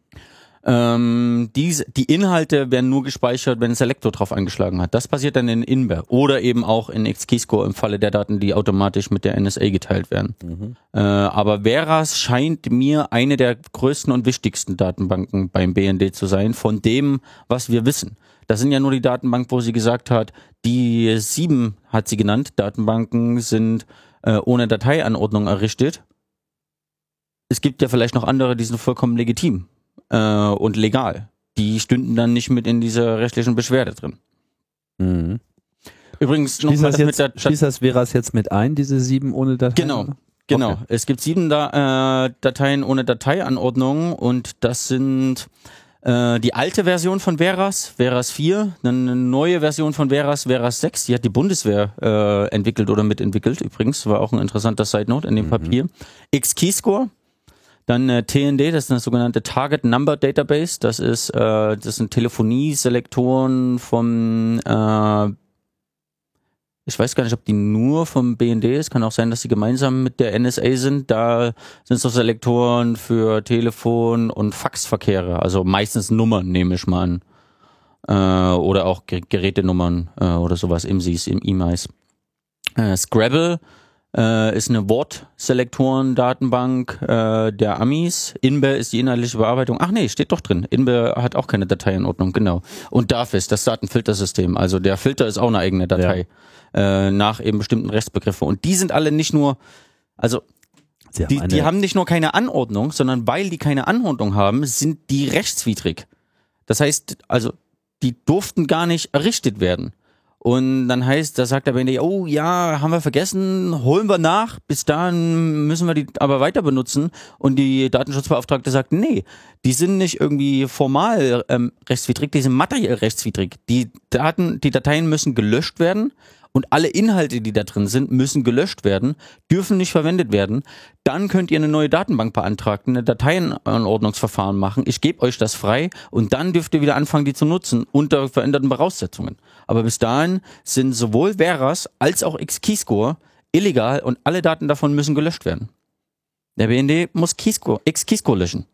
Ähm, diese, die Inhalte werden nur gespeichert, wenn Selector drauf eingeschlagen hat. Das passiert dann in Inber oder eben auch in XKeyscore im Falle der Daten, die automatisch mit der NSA geteilt werden. Mhm. Äh, aber Veras scheint mir eine der größten und wichtigsten Datenbanken beim BND zu sein, von dem, was wir wissen. Das sind ja nur die Datenbank, wo sie gesagt hat, die sieben hat sie genannt, Datenbanken sind äh, ohne Dateianordnung errichtet. Es gibt ja vielleicht noch andere, die sind vollkommen legitim äh, und legal. Die stünden dann nicht mit in dieser rechtlichen Beschwerde drin. Mhm. Übrigens noch das jetzt, mit der schließt das Veras jetzt mit ein, diese sieben ohne Dateien? Genau. Genau. Okay. Es gibt sieben da, äh, Dateien ohne Dateianordnung und das sind äh, die alte Version von Veras, Veras 4, eine neue Version von Veras, Veras 6, die hat die Bundeswehr äh, entwickelt oder mitentwickelt übrigens, war auch ein interessanter Side Note in dem mhm. Papier. X-Keyscore, dann äh, TND, das ist eine sogenannte Target Number Database. Das ist, äh, das sind Telefonieselektoren vom, äh, ich weiß gar nicht, ob die nur vom BND ist. Kann auch sein, dass sie gemeinsam mit der NSA sind. Da sind so Selektoren für Telefon- und Faxverkehre. Also meistens Nummern, nehme ich mal an. Äh, oder auch Gerätenummern äh, oder sowas, IMSIs, im IMAIs. Äh, Scrabble äh, ist eine Wortselektoren-Datenbank äh, der Amis. Inbe ist die inhaltliche Bearbeitung. Ach nee, steht doch drin. Inbe hat auch keine Dateienordnung, genau. Und DAFIS, das Datenfiltersystem. Also der Filter ist auch eine eigene Datei ja. äh, nach eben bestimmten Rechtsbegriffen. Und die sind alle nicht nur, also haben die, die haben nicht nur keine Anordnung, sondern weil die keine Anordnung haben, sind die rechtswidrig. Das heißt, also die durften gar nicht errichtet werden. Und dann heißt, da sagt der BND, oh ja, haben wir vergessen, holen wir nach, bis dahin müssen wir die aber weiter benutzen. Und die Datenschutzbeauftragte sagt, nee, die sind nicht irgendwie formal ähm, rechtswidrig, die sind materiell rechtswidrig. Die Daten, die Dateien müssen gelöscht werden und alle Inhalte, die da drin sind, müssen gelöscht werden, dürfen nicht verwendet werden. Dann könnt ihr eine neue Datenbank beantragen, eine Dateienordnungsverfahren machen. Ich gebe euch das frei und dann dürft ihr wieder anfangen, die zu nutzen unter veränderten Voraussetzungen. Aber bis dahin sind sowohl Veras als auch X-Keyscore illegal und alle Daten davon müssen gelöscht werden. Der BND muss Keyscore, X-Keyscore löschen.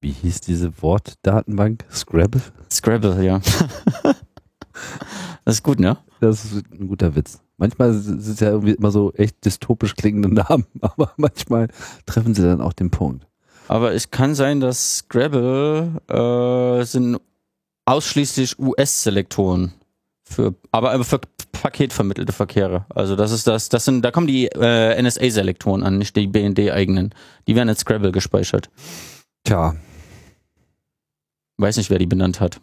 Wie hieß diese Wortdatenbank? Scrabble? Scrabble, ja. das ist gut, ne? Das ist ein guter Witz. Manchmal sind es ja irgendwie immer so echt dystopisch klingende Namen, aber manchmal treffen sie dann auch den Punkt. Aber es kann sein, dass Scrabble äh, sind ausschließlich US-Selektoren für, aber für paketvermittelte Verkehre. Also das ist das, das sind, da kommen die äh, NSA-Selektoren an, nicht die BND-eigenen. Die werden in Scrabble gespeichert. Tja. Weiß nicht, wer die benannt hat.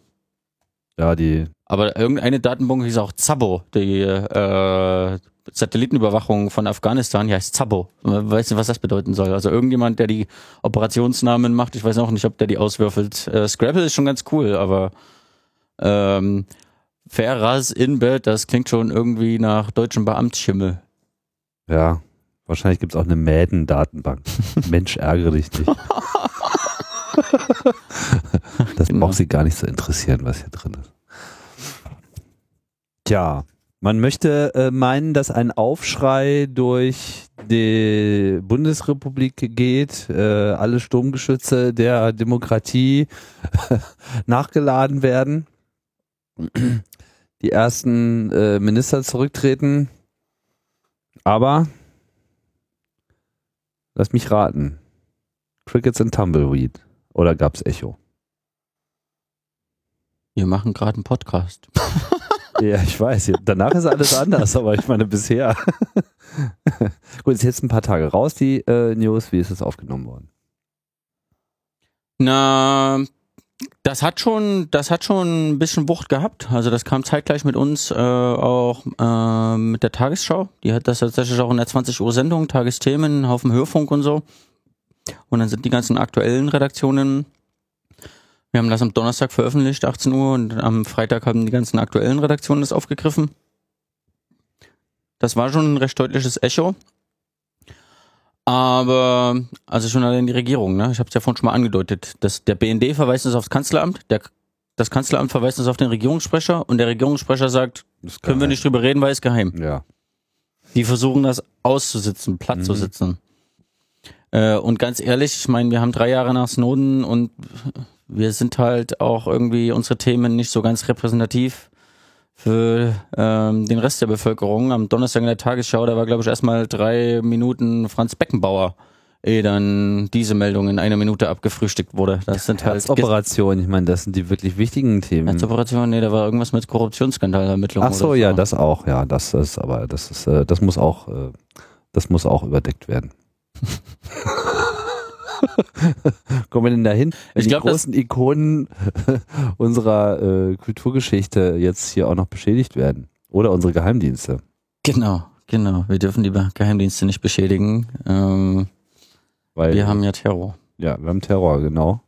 Ja, die. Aber irgendeine Datenbank hieß auch Zabo, die äh, Satellitenüberwachung von Afghanistan, die heißt Zabo. Ich weiß nicht, was das bedeuten soll. Also irgendjemand, der die Operationsnamen macht, ich weiß auch nicht, ob der die auswürfelt. Äh, Scrabble ist schon ganz cool, aber ähm, Ferraz Inbed, das klingt schon irgendwie nach deutschem Beamtschimmel. Ja, wahrscheinlich gibt es auch eine Mäden-Datenbank. Mensch, ärgere dich nicht. das genau. braucht sie gar nicht zu interessieren, was hier drin ist. Tja, man möchte äh, meinen, dass ein Aufschrei durch die Bundesrepublik geht, äh, alle Sturmgeschütze der Demokratie nachgeladen werden, die ersten äh, Minister zurücktreten. Aber lass mich raten. Crickets and Tumbleweed. Oder gab's Echo? Wir machen gerade einen Podcast. ja, ich weiß. Danach ist alles anders, aber ich meine bisher. Gut, ist jetzt ein paar Tage raus, die äh, News. Wie ist es aufgenommen worden? Na, das hat schon, das hat schon ein bisschen Wucht gehabt. Also das kam zeitgleich mit uns äh, auch äh, mit der Tagesschau. Die hat das tatsächlich auch in der 20 Uhr Sendung, Tagesthemen, Haufen Hörfunk und so. Und dann sind die ganzen aktuellen Redaktionen. Wir haben das am Donnerstag veröffentlicht, 18 Uhr, und am Freitag haben die ganzen aktuellen Redaktionen das aufgegriffen. Das war schon ein recht deutliches Echo. Aber, also schon allein die Regierung, ne? Ich habe es ja vorhin schon mal angedeutet. dass der BND verweist uns aufs Kanzleramt, der, das Kanzleramt verweist uns auf den Regierungssprecher und der Regierungssprecher sagt, können wir nicht drüber reden, weil es geheim. Ja. Die versuchen das auszusitzen, platt mhm. zu sitzen. Äh, und ganz ehrlich, ich meine, wir haben drei Jahre nach Snowden und wir sind halt auch irgendwie unsere Themen nicht so ganz repräsentativ für ähm, den Rest der Bevölkerung. Am Donnerstag in der Tagesschau, da war glaube ich erstmal drei Minuten Franz Beckenbauer, ehe dann diese Meldung in einer Minute abgefrühstückt wurde. Das sind halt Herzoperation, ich meine, das sind die wirklich wichtigen Themen. Herzoperation, nee, da war irgendwas mit Korruptionsskandalermittlungen. Ach so, ja, das auch, ja, das ist, aber das ist, äh, das muss auch, äh, das muss auch überdeckt werden. Kommen wir denn dahin? Wenn ich glaub, die großen Ikonen unserer äh, Kulturgeschichte jetzt hier auch noch beschädigt werden. Oder unsere Geheimdienste. Genau, genau. Wir dürfen die Geheimdienste nicht beschädigen. Ähm, Weil, wir haben ja Terror. Ja, wir haben Terror, genau.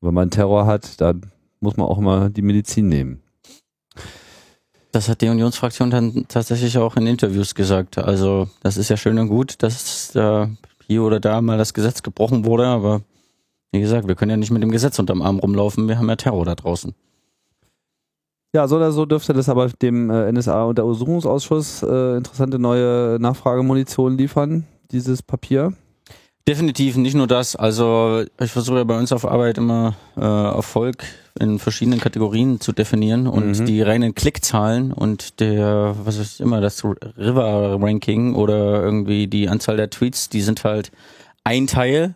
Wenn man Terror hat, dann muss man auch mal die Medizin nehmen. Das hat die Unionsfraktion dann tatsächlich auch in Interviews gesagt. Also das ist ja schön und gut, dass da hier oder da mal das Gesetz gebrochen wurde, aber wie gesagt, wir können ja nicht mit dem Gesetz unterm Arm rumlaufen, wir haben ja Terror da draußen. Ja, so oder so dürfte das aber dem äh, NSA und der Untersuchungsausschuss äh, interessante neue Nachfragemunition liefern, dieses Papier. Definitiv nicht nur das. Also ich versuche ja bei uns auf Arbeit immer äh, Erfolg in verschiedenen Kategorien zu definieren und mhm. die reinen Klickzahlen und der, was ist immer das River Ranking oder irgendwie die Anzahl der Tweets, die sind halt ein Teil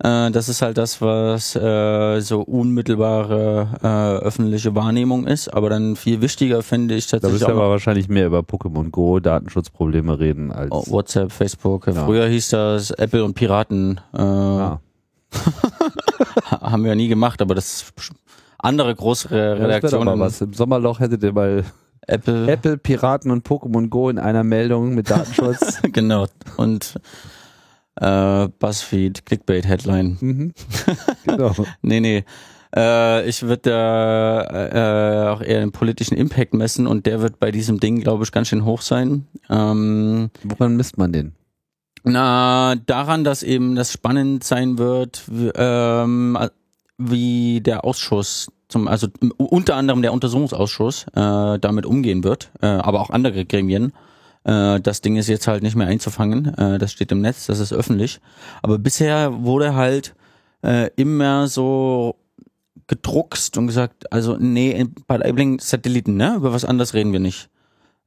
äh, das ist halt das, was äh, so unmittelbare äh, öffentliche Wahrnehmung ist. Aber dann viel wichtiger finde ich tatsächlich. Da müssen wir aber wahrscheinlich mehr über Pokémon Go, Datenschutzprobleme reden als oh, WhatsApp, Facebook. Ja. Früher hieß das Apple und Piraten. Äh, ah. haben wir ja nie gemacht, aber das andere größere Redaktionen. Ja, was. Im Sommerloch hättet ihr mal Apple. Apple, Piraten und Pokémon Go in einer Meldung mit Datenschutz. genau. Und äh, Buzzfeed, Clickbait-Headline. Mhm. Genau. nee, nee. Äh, ich würde da äh, auch eher den politischen Impact messen und der wird bei diesem Ding, glaube ich, ganz schön hoch sein. Ähm, Woran misst man den? Na, daran, dass eben das spannend sein wird, ähm, wie der Ausschuss zum, also unter anderem der Untersuchungsausschuss äh, damit umgehen wird, äh, aber auch andere Gremien. Äh, das Ding ist jetzt halt nicht mehr einzufangen. Äh, das steht im Netz, das ist öffentlich. Aber bisher wurde halt äh, immer so gedruckst und gesagt, also nee, bei Enabling Satelliten, ne? Über was anderes reden wir nicht.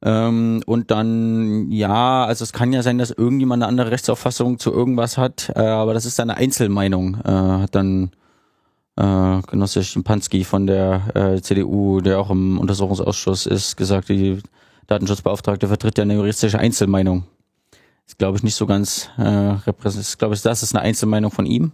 Ähm, und dann, ja, also es kann ja sein, dass irgendjemand eine andere Rechtsauffassung zu irgendwas hat, äh, aber das ist eine Einzelmeinung, äh, hat dann äh, Genosse Schimpanski von der äh, CDU, der auch im Untersuchungsausschuss ist, gesagt, die Datenschutzbeauftragte vertritt ja eine juristische Einzelmeinung. Ist, glaube ich, nicht so ganz äh, repräsentativ. glaube ich, das ist eine Einzelmeinung von ihm.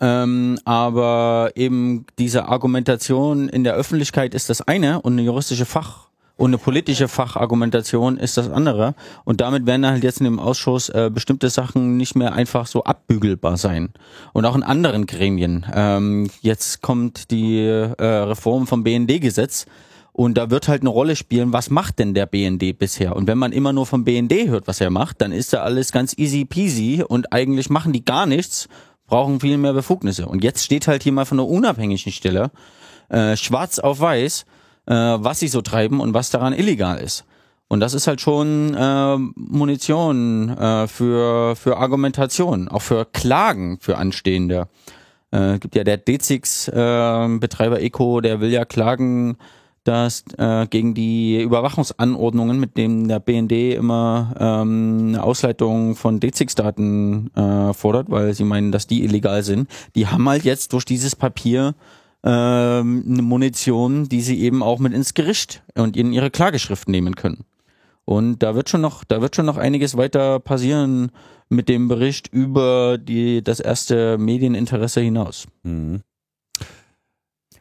Ähm, aber eben diese Argumentation in der Öffentlichkeit ist das eine und eine juristische Fach und eine politische Fachargumentation ist das andere. Und damit werden halt jetzt in dem Ausschuss äh, bestimmte Sachen nicht mehr einfach so abbügelbar sein. Und auch in anderen Gremien. Ähm, jetzt kommt die äh, Reform vom BND-Gesetz und da wird halt eine Rolle spielen, was macht denn der BND bisher? Und wenn man immer nur vom BND hört, was er macht, dann ist da alles ganz easy peasy und eigentlich machen die gar nichts, brauchen viel mehr Befugnisse. Und jetzt steht halt hier mal von einer unabhängigen Stelle, äh, schwarz auf weiß, was sie so treiben und was daran illegal ist. Und das ist halt schon äh, Munition äh, für, für Argumentation, auch für Klagen für Anstehende. Äh, gibt ja der Dezix-Betreiber äh, Eco, der will ja klagen dass äh, gegen die Überwachungsanordnungen, mit denen der BND immer ähm, eine Ausleitung von DZIX-Daten äh, fordert, weil sie meinen, dass die illegal sind, die haben halt jetzt durch dieses Papier ähm, eine Munition, die sie eben auch mit ins Gericht und in ihre Klageschrift nehmen können. Und da wird schon noch, da wird schon noch einiges weiter passieren mit dem Bericht über die, das erste Medieninteresse hinaus. Mhm.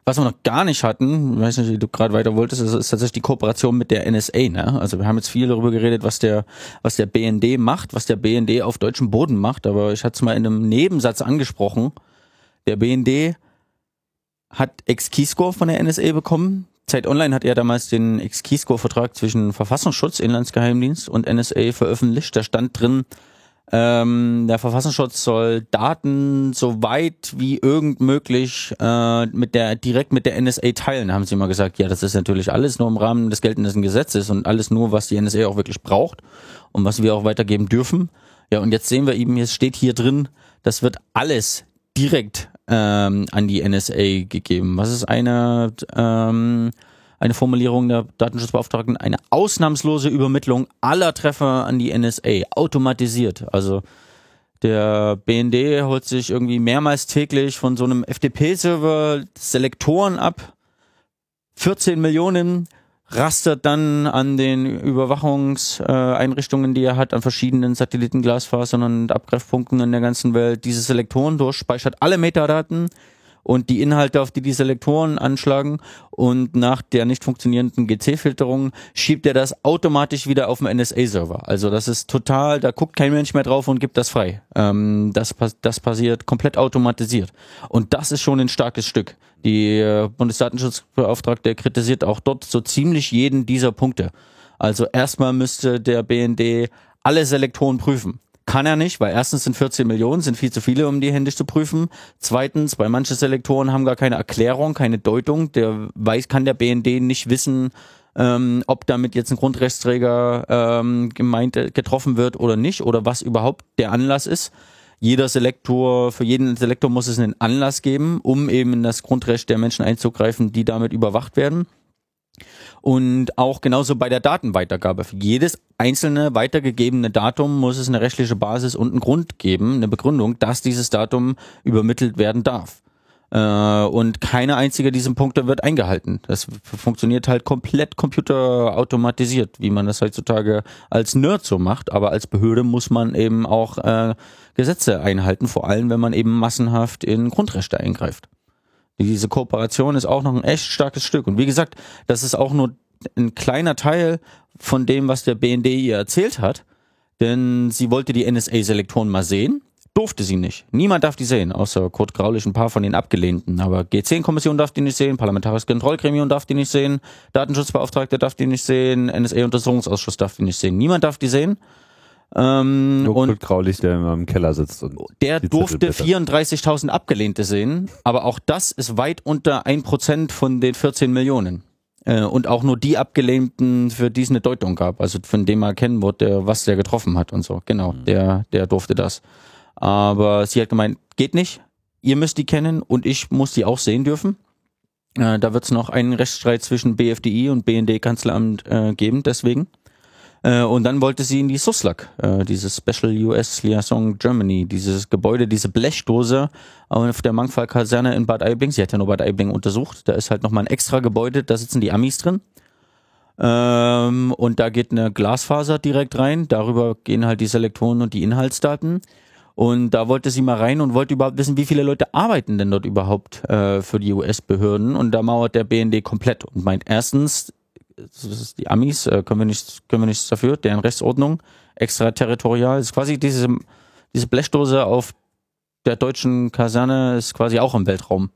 Was wir noch gar nicht hatten, ich weiß nicht, wie du gerade weiter wolltest, ist, ist tatsächlich die Kooperation mit der NSA. Ne? Also wir haben jetzt viel darüber geredet, was der, was der BND macht, was der BND auf deutschem Boden macht, aber ich hatte es mal in einem Nebensatz angesprochen. Der BND hat Ex-Keyscore von der NSA bekommen. Zeit Online hat ja damals den Ex-Keyscore-Vertrag zwischen Verfassungsschutz, Inlandsgeheimdienst und NSA veröffentlicht. Da stand drin, Ähm, der Verfassungsschutz soll Daten so weit wie irgend möglich äh, mit der direkt mit der NSA teilen, haben sie immer gesagt. Ja, das ist natürlich alles nur im Rahmen des geltenden Gesetzes und alles nur, was die NSA auch wirklich braucht und was wir auch weitergeben dürfen. Ja, und jetzt sehen wir eben, es steht hier drin, das wird alles direkt ähm, an die NSA gegeben. Was ist eine ähm, eine Formulierung der Datenschutzbeauftragten, eine ausnahmslose Übermittlung aller Treffer an die NSA, automatisiert. Also der BND holt sich irgendwie mehrmals täglich von so einem FTP-Server Selektoren ab. 14 Millionen rastert dann an den Überwachungseinrichtungen, die er hat, an verschiedenen Satellitenglasfasern und Abgreifpunkten in der ganzen Welt, diese Selektoren durch, speichert alle Metadaten, und die Inhalte, auf die die Selektoren anschlagen und nach der nicht funktionierenden GC-Filterung schiebt er das automatisch wieder auf den NSA-Server. Also das ist total, da guckt kein Mensch mehr drauf und gibt das frei. Ähm, das, das passiert komplett automatisiert. Und das ist schon ein starkes Stück. Die äh, Bundesdatenschutzbeauftragte kritisiert auch dort so ziemlich jeden dieser Punkte. Also erstmal müsste der BND alle Selektoren prüfen. Kann er nicht, weil erstens sind 14 Millionen, sind viel zu viele, um die händisch zu prüfen. Zweitens, bei manchen Selektoren haben gar keine Erklärung, keine Deutung. Der weiß, kann der BND nicht wissen, ähm, ob damit jetzt ein Grundrechtsträger ähm, gemeint äh, getroffen wird oder nicht oder was überhaupt der Anlass ist. Jeder Selektor, für jeden Selektor muss es einen Anlass geben, um eben in das Grundrecht der Menschen einzugreifen, die damit überwacht werden. Und auch genauso bei der Datenweitergabe. Für jedes einzelne weitergegebene Datum muss es eine rechtliche Basis und einen Grund geben, eine Begründung, dass dieses Datum übermittelt werden darf. Äh, und keine einzige dieser Punkte wird eingehalten. Das funktioniert halt komplett computerautomatisiert, wie man das heutzutage als Nerd so macht. Aber als Behörde muss man eben auch äh, Gesetze einhalten, vor allem wenn man eben massenhaft in Grundrechte eingreift. Diese Kooperation ist auch noch ein echt starkes Stück. Und wie gesagt, das ist auch nur ein kleiner Teil von dem, was der BND ihr erzählt hat. Denn sie wollte die NSA-Selektoren mal sehen, durfte sie nicht. Niemand darf die sehen, außer Kurt Graulich, ein paar von den Abgelehnten. Aber G10-Kommission darf die nicht sehen, Parlamentarisches Kontrollgremium darf die nicht sehen, Datenschutzbeauftragter darf die nicht sehen, NSA-Untersuchungsausschuss darf die nicht sehen. Niemand darf die sehen. Ähm, Nur und Graulich, der im Keller sitzt. Und der durfte 34.000 Abgelehnte sehen, aber auch das ist weit unter ein Prozent von den 14 Millionen. Äh, und auch nur die Abgelehnten, für die es eine Deutung gab, also von dem man erkennen wurde, was der getroffen hat und so. Genau, mhm. der, der durfte das. Aber sie hat gemeint, geht nicht, ihr müsst die kennen und ich muss die auch sehen dürfen. Äh, da wird es noch einen Rechtsstreit zwischen BFDI und BND-Kanzleramt äh, geben, deswegen. Äh, und dann wollte sie in die SUSLAC, äh, dieses Special US Liaison Germany, dieses Gebäude, diese Blechdose auf der Mangfall-Kaserne in Bad Aibling. Sie hat ja nur Bad Aibling untersucht. Da ist halt nochmal ein extra Gebäude, da sitzen die Amis drin. Ähm, und da geht eine Glasfaser direkt rein. Darüber gehen halt die Selektoren und die Inhaltsdaten. Und da wollte sie mal rein und wollte überhaupt wissen, wie viele Leute arbeiten denn dort überhaupt äh, für die US-Behörden. Und da mauert der BND komplett und meint erstens, das ist die Amis, äh, können wir nichts, können wir nichts dafür, deren Rechtsordnung, extraterritorial, ist quasi diese, diese Blechdose auf der deutschen Kaserne ist quasi auch im Weltraum.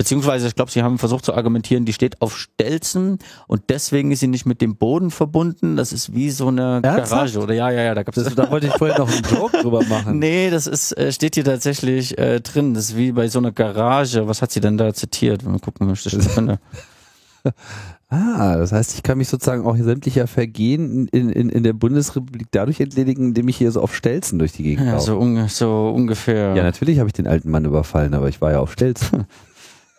Beziehungsweise, ich glaube, sie haben versucht zu argumentieren, die steht auf Stelzen und deswegen ist sie nicht mit dem Boden verbunden. Das ist wie so eine Ernsthaft? Garage, oder? Ja, ja, ja. Da, gab's das, da wollte ich vorher noch einen Joke drüber machen. Nee, das ist, äh, steht hier tatsächlich äh, drin. Das ist wie bei so einer Garage. Was hat sie denn da zitiert? Mal gucken, was ich das finde. Ah, das heißt, ich kann mich sozusagen auch sämtlicher Vergehen in, in, in der Bundesrepublik dadurch entledigen, indem ich hier so auf Stelzen durch die Gegend ja, so, un so ungefähr. Ja, natürlich habe ich den alten Mann überfallen, aber ich war ja auf Stelzen.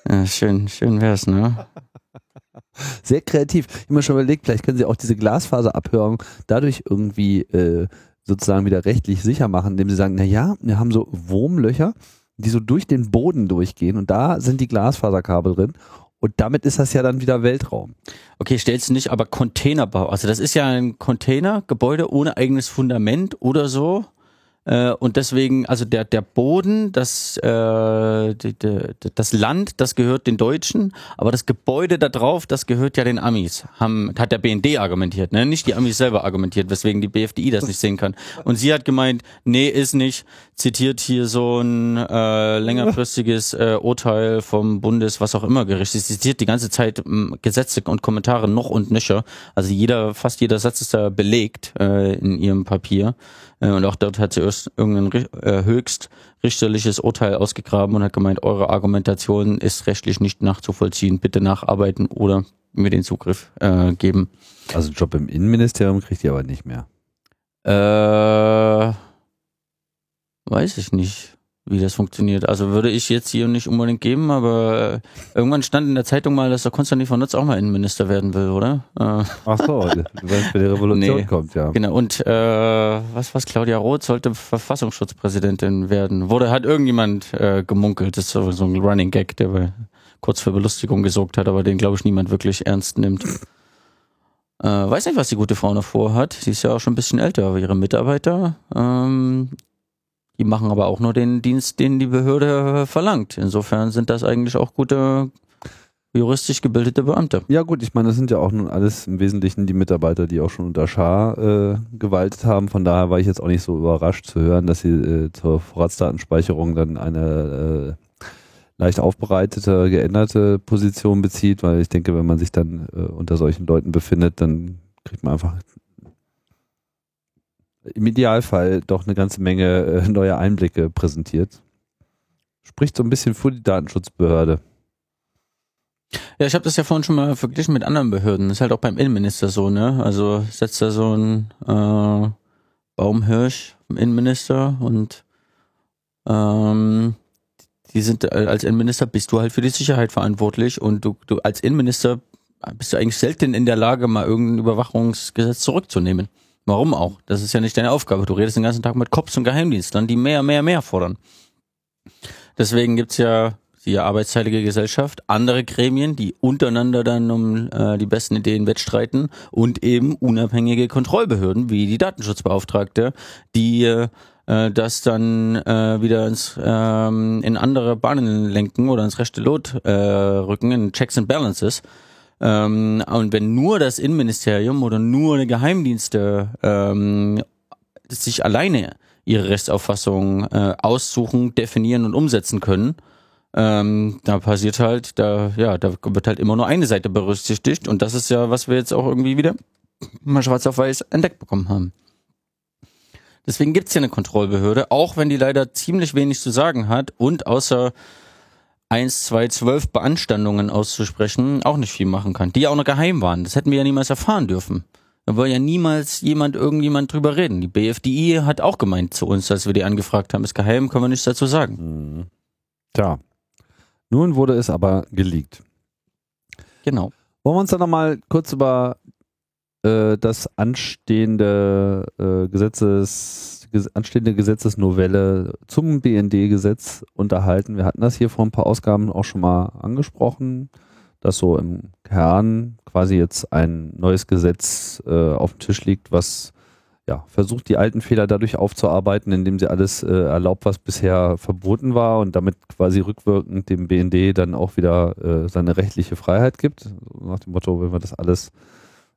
ja, schön, schön wär's, ne? Sehr kreativ. Ich habe mir schon überlegt, vielleicht können Sie auch diese Glasfaserabhörung dadurch irgendwie äh, sozusagen wieder rechtlich sicher machen, indem Sie sagen, na ja, wir haben so Wurmlöcher, die so durch den Boden durchgehen und da sind die Glasfaserkabel drin und damit ist das ja dann wieder Weltraum. Okay, stellst du nicht, aber Containerbau. Also das ist ja ein Containergebäude ohne eigenes Fundament oder so. Äh, und deswegen, also der, der Boden, das, äh, das Land, das gehört den Deutschen, aber das Gebäude da drauf, das gehört ja den Amis. Haben, hat der BND argumentiert, ne? Nicht die Amis selber argumentiert, weswegen die BFDI das nicht sehen kann. Und sie hat gemeint, nee, ist nicht, zitiert hier so ein äh, längerfristiges äh, Urteil vom Bundes, was auch immer Gericht. Sie zitiert die ganze Zeit äh, Gesetze und Kommentare noch und nöcher. Also jeder, fast jeder Satz ist da belegt äh, in ihrem Papier. Äh, und auch dort hat sie erst irgendein äh, höchstrichterliches Urteil ausgegraben und hat gemeint, eure Argumentation ist rechtlich nicht nachzuvollziehen. Bitte nacharbeiten oder mir den Zugriff äh, geben. Also Job im Innenministerium kriegt ihr aber nicht mehr. Äh, weiß ich nicht wie das funktioniert. Also würde ich jetzt hier nicht unbedingt geben, aber äh, irgendwann stand in der Zeitung mal, dass der Konstantin von Nutz auch mal Innenminister werden will, oder? Äh. Ach so, wenn es für die Revolution nee, kommt, ja. Genau, und äh, was was Claudia Roth sollte Verfassungsschutzpräsidentin werden. Wurde, hat irgendjemand äh, gemunkelt, das ist so, so ein Running Gag, der kurz für Belustigung gesorgt hat, aber den, glaube ich, niemand wirklich ernst nimmt. Äh, weiß nicht, was die gute Frau noch vorhat. Sie ist ja auch schon ein bisschen älter, aber ihre Mitarbeiter, ähm, die machen aber auch nur den Dienst, den die Behörde verlangt. Insofern sind das eigentlich auch gute juristisch gebildete Beamte. Ja gut, ich meine, das sind ja auch nun alles im Wesentlichen die Mitarbeiter, die auch schon unter Schar äh, gewaltet haben. Von daher war ich jetzt auch nicht so überrascht zu hören, dass sie äh, zur Vorratsdatenspeicherung dann eine äh, leicht aufbereitete, geänderte Position bezieht, weil ich denke, wenn man sich dann äh, unter solchen Leuten befindet, dann kriegt man einfach im Idealfall doch eine ganze Menge äh, neue Einblicke präsentiert. Spricht so ein bisschen für die Datenschutzbehörde. Ja, ich habe das ja vorhin schon mal verglichen mit anderen Behörden. Das ist halt auch beim Innenminister so, ne? Also setzt da so ein äh, Baumhirsch im Innenminister und ähm, die sind äh, als Innenminister bist du halt für die Sicherheit verantwortlich und du, du als Innenminister bist du eigentlich selten in der Lage, mal irgendein Überwachungsgesetz zurückzunehmen. Warum auch? Das ist ja nicht deine Aufgabe. Du redest den ganzen Tag mit Cops und Geheimdienstlern, die mehr, mehr, mehr fordern. Deswegen gibt's ja die arbeitsteilige Gesellschaft, andere Gremien, die untereinander dann um äh, die besten Ideen wettstreiten und eben unabhängige Kontrollbehörden wie die Datenschutzbeauftragte, die äh, das dann äh, wieder ins, ähm, in andere Bahnen lenken oder ins rechte Lot äh, rücken, in Checks and Balances ähm, und wenn nur das Innenministerium oder nur die Geheimdienste ähm, sich alleine ihre Rechtsauffassung äh, aussuchen, definieren und umsetzen können, ähm, da passiert halt, da, ja, da wird halt immer nur eine Seite berücksichtigt und das ist ja, was wir jetzt auch irgendwie wieder mal schwarz auf weiß entdeckt bekommen haben. Deswegen gibt's ja eine Kontrollbehörde, auch wenn die leider ziemlich wenig zu sagen hat und außer eins, zwei, zwölf Beanstandungen auszusprechen, auch nicht viel machen kann, die auch noch geheim waren. Das hätten wir ja niemals erfahren dürfen. Da wollte ja niemals jemand, irgendjemand drüber reden. Die BFDI hat auch gemeint zu uns, als wir die angefragt haben, ist geheim, können wir nichts dazu sagen. Hm. Tja. Nun wurde es aber geleakt. Genau. Wollen wir uns dann nochmal kurz über äh, das anstehende äh, Gesetzes anstehende Gesetzesnovelle zum BND-Gesetz unterhalten. Wir hatten das hier vor ein paar Ausgaben auch schon mal angesprochen, dass so im Kern quasi jetzt ein neues Gesetz äh, auf dem Tisch liegt, was ja, versucht, die alten Fehler dadurch aufzuarbeiten, indem sie alles äh, erlaubt, was bisher verboten war und damit quasi rückwirkend dem BND dann auch wieder äh, seine rechtliche Freiheit gibt. Nach dem Motto, wenn wir das alles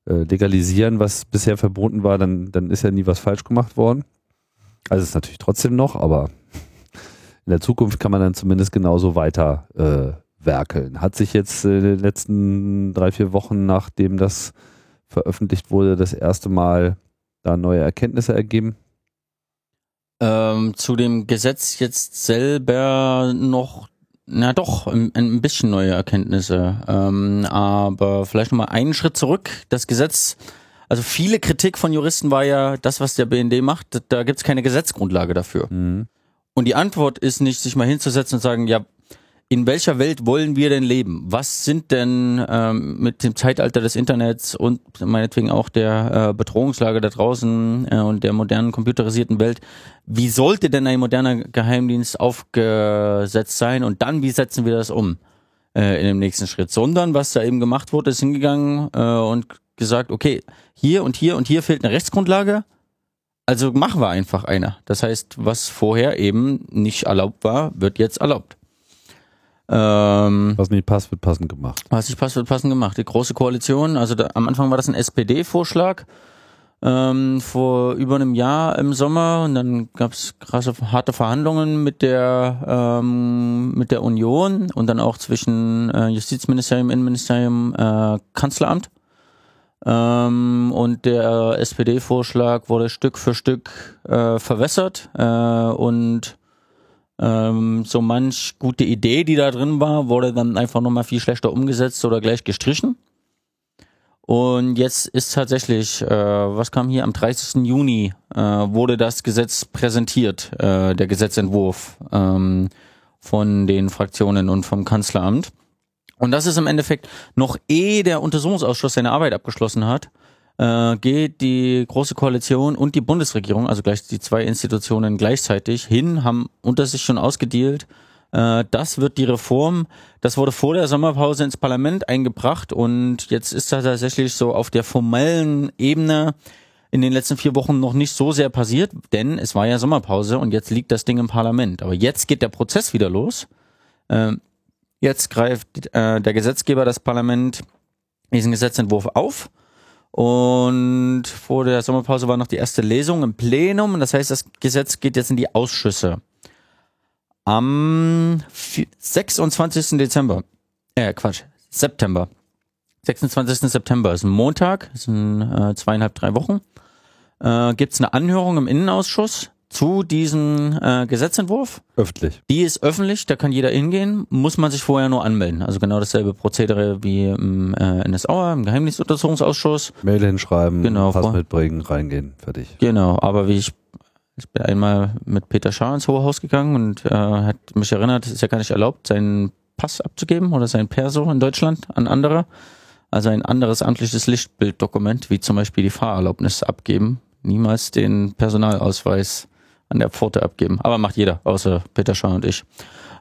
äh, legalisieren, was bisher verboten war, dann, dann ist ja nie was falsch gemacht worden. Also ist natürlich trotzdem noch, aber in der Zukunft kann man dann zumindest genauso weiter äh, werkeln. Hat sich jetzt in den letzten drei, vier Wochen, nachdem das veröffentlicht wurde, das erste Mal da neue Erkenntnisse ergeben? Ähm, zu dem Gesetz jetzt selber noch, na doch, ein, ein bisschen neue Erkenntnisse. Ähm, aber vielleicht nochmal einen Schritt zurück. Das Gesetz also viele Kritik von Juristen war ja, das, was der BND macht, da gibt es keine Gesetzgrundlage dafür. Mhm. Und die Antwort ist nicht, sich mal hinzusetzen und sagen, ja, in welcher Welt wollen wir denn leben? Was sind denn ähm, mit dem Zeitalter des Internets und meinetwegen auch der äh, Bedrohungslage da draußen äh, und der modernen computerisierten Welt, wie sollte denn ein moderner Geheimdienst aufgesetzt sein und dann, wie setzen wir das um äh, in dem nächsten Schritt? Sondern was da eben gemacht wurde, ist hingegangen äh, und gesagt, okay, hier und hier und hier fehlt eine Rechtsgrundlage, also machen wir einfach eine. Das heißt, was vorher eben nicht erlaubt war, wird jetzt erlaubt. Ähm, was nicht passt, wird passend gemacht. Was nicht passt, wird passend gemacht. Die Große Koalition, also da, am Anfang war das ein SPD-Vorschlag ähm, vor über einem Jahr im Sommer und dann gab es krasse harte Verhandlungen mit der ähm, mit der Union und dann auch zwischen äh, Justizministerium, Innenministerium, äh, Kanzleramt Ähm, und der SPD-Vorschlag wurde Stück für Stück äh, verwässert äh, und ähm, so manch gute Idee, die da drin war, wurde dann einfach nochmal viel schlechter umgesetzt oder gleich gestrichen. Und jetzt ist tatsächlich, äh, was kam hier am 30. Juni, äh, wurde das Gesetz präsentiert, äh, der Gesetzentwurf ähm, von den Fraktionen und vom Kanzleramt. Und das ist im Endeffekt noch ehe der Untersuchungsausschuss seine Arbeit abgeschlossen hat, äh, geht die Große Koalition und die Bundesregierung, also gleich die zwei Institutionen gleichzeitig hin, haben unter sich schon ausgedealt, äh, das wird die Reform, das wurde vor der Sommerpause ins Parlament eingebracht und jetzt ist da tatsächlich so auf der formellen Ebene in den letzten vier Wochen noch nicht so sehr passiert, denn es war ja Sommerpause und jetzt liegt das Ding im Parlament. Aber jetzt geht der Prozess wieder los. Ähm, jetzt greift äh, der Gesetzgeber das Parlament diesen Gesetzentwurf auf. Und vor der Sommerpause war noch die erste Lesung im Plenum. Das heißt, das Gesetz geht jetzt in die Ausschüsse. Am 26. Dezember, äh Quatsch, September. 26. September ist ein Montag, ein äh, zweieinhalb, drei Wochen. Äh, Gibt es eine Anhörung im Innenausschuss zu diesem äh, Gesetzentwurf? Öffentlich. Die ist öffentlich, da kann jeder hingehen, muss man sich vorher nur anmelden. Also genau dasselbe Prozedere wie im äh, NSA, im Geheimdienstuntersuchungsausschuss. Mail hinschreiben, Genau, Pass mitbringen, reingehen, fertig. Genau, aber wie ich, ich bin einmal mit Peter Schaar ins Hohe Haus gegangen und äh, hat mich erinnert, es ist ja gar nicht erlaubt, seinen Pass abzugeben oder sein Perso in Deutschland an andere. Also ein anderes amtliches Lichtbilddokument, wie zum Beispiel die Fahrerlaubnis abgeben. Niemals den Personalausweis an der Pforte abgeben. Aber macht jeder, außer Peter Schaar und ich.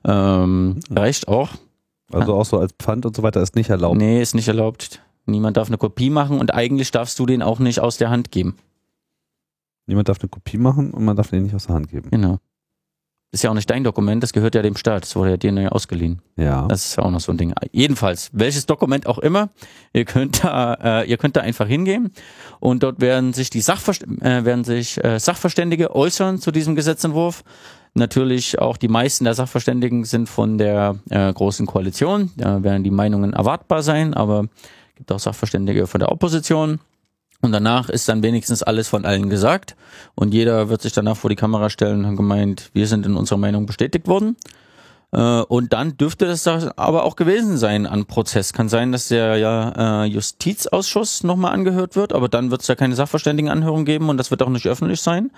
Ähm, reicht auch. Also auch so als Pfand und so weiter ist nicht erlaubt. Nee, ist nicht erlaubt. Niemand darf eine Kopie machen und eigentlich darfst du den auch nicht aus der Hand geben. Niemand darf eine Kopie machen und man darf den nicht aus der Hand geben. Genau. Ist ja auch nicht dein Dokument, das gehört ja dem Staat. Das wurde ja dir neu ausgeliehen. Ja. Das ist ja auch noch so ein Ding. Jedenfalls, welches Dokument auch immer, ihr könnt da, äh, ihr könnt da einfach hingehen und dort werden sich die Sachverst äh, werden sich äh, Sachverständige äußern zu diesem Gesetzentwurf. Natürlich auch die meisten der Sachverständigen sind von der äh, großen Koalition. Da werden die Meinungen erwartbar sein, aber es gibt auch Sachverständige von der Opposition. Und danach ist dann wenigstens alles von allen gesagt. Und jeder wird sich danach vor die Kamera stellen und gemeint, wir sind in unserer Meinung bestätigt worden. Äh, Und dann dürfte das aber auch gewesen sein an Prozess. Kann sein, dass der ja, äh, Justizausschuss nochmal angehört wird, aber dann wird es ja keine Sachverständigenanhörung geben und das wird auch nicht öffentlich sein.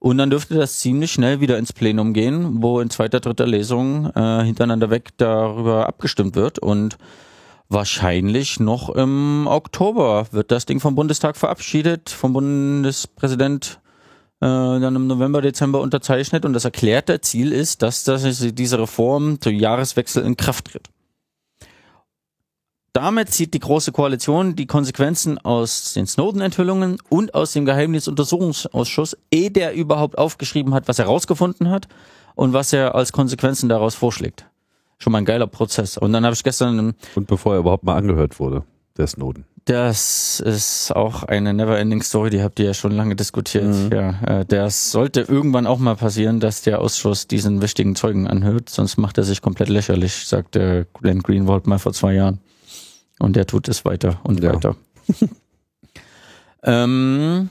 Und dann dürfte das ziemlich schnell wieder ins Plenum gehen, wo in zweiter, dritter Lesung äh, hintereinander weg darüber abgestimmt wird. Und wahrscheinlich noch im Oktober wird das Ding vom Bundestag verabschiedet, vom Bundespräsident äh, dann im November, Dezember unterzeichnet und das erklärte Ziel ist, dass das, diese Reform zum Jahreswechsel in Kraft tritt. Damit zieht die Große Koalition die Konsequenzen aus den Snowden-Enthüllungen und aus dem Geheimdienstuntersuchungsausschuss, ehe der überhaupt aufgeschrieben hat, was er rausgefunden hat und was er als Konsequenzen daraus vorschlägt. Schon mal ein geiler Prozess. Und dann habe ich gestern Und bevor er überhaupt mal angehört wurde, der Snowden. das ist auch eine never-ending Story, die habt ihr ja schon lange diskutiert. Ja, äh, das sollte irgendwann auch mal passieren, dass der Ausschuss diesen wichtigen Zeugen anhört, sonst macht er sich komplett lächerlich, sagte Glenn Greenwald mal vor zwei Jahren. Und der tut es weiter und Ja. weiter. ähm,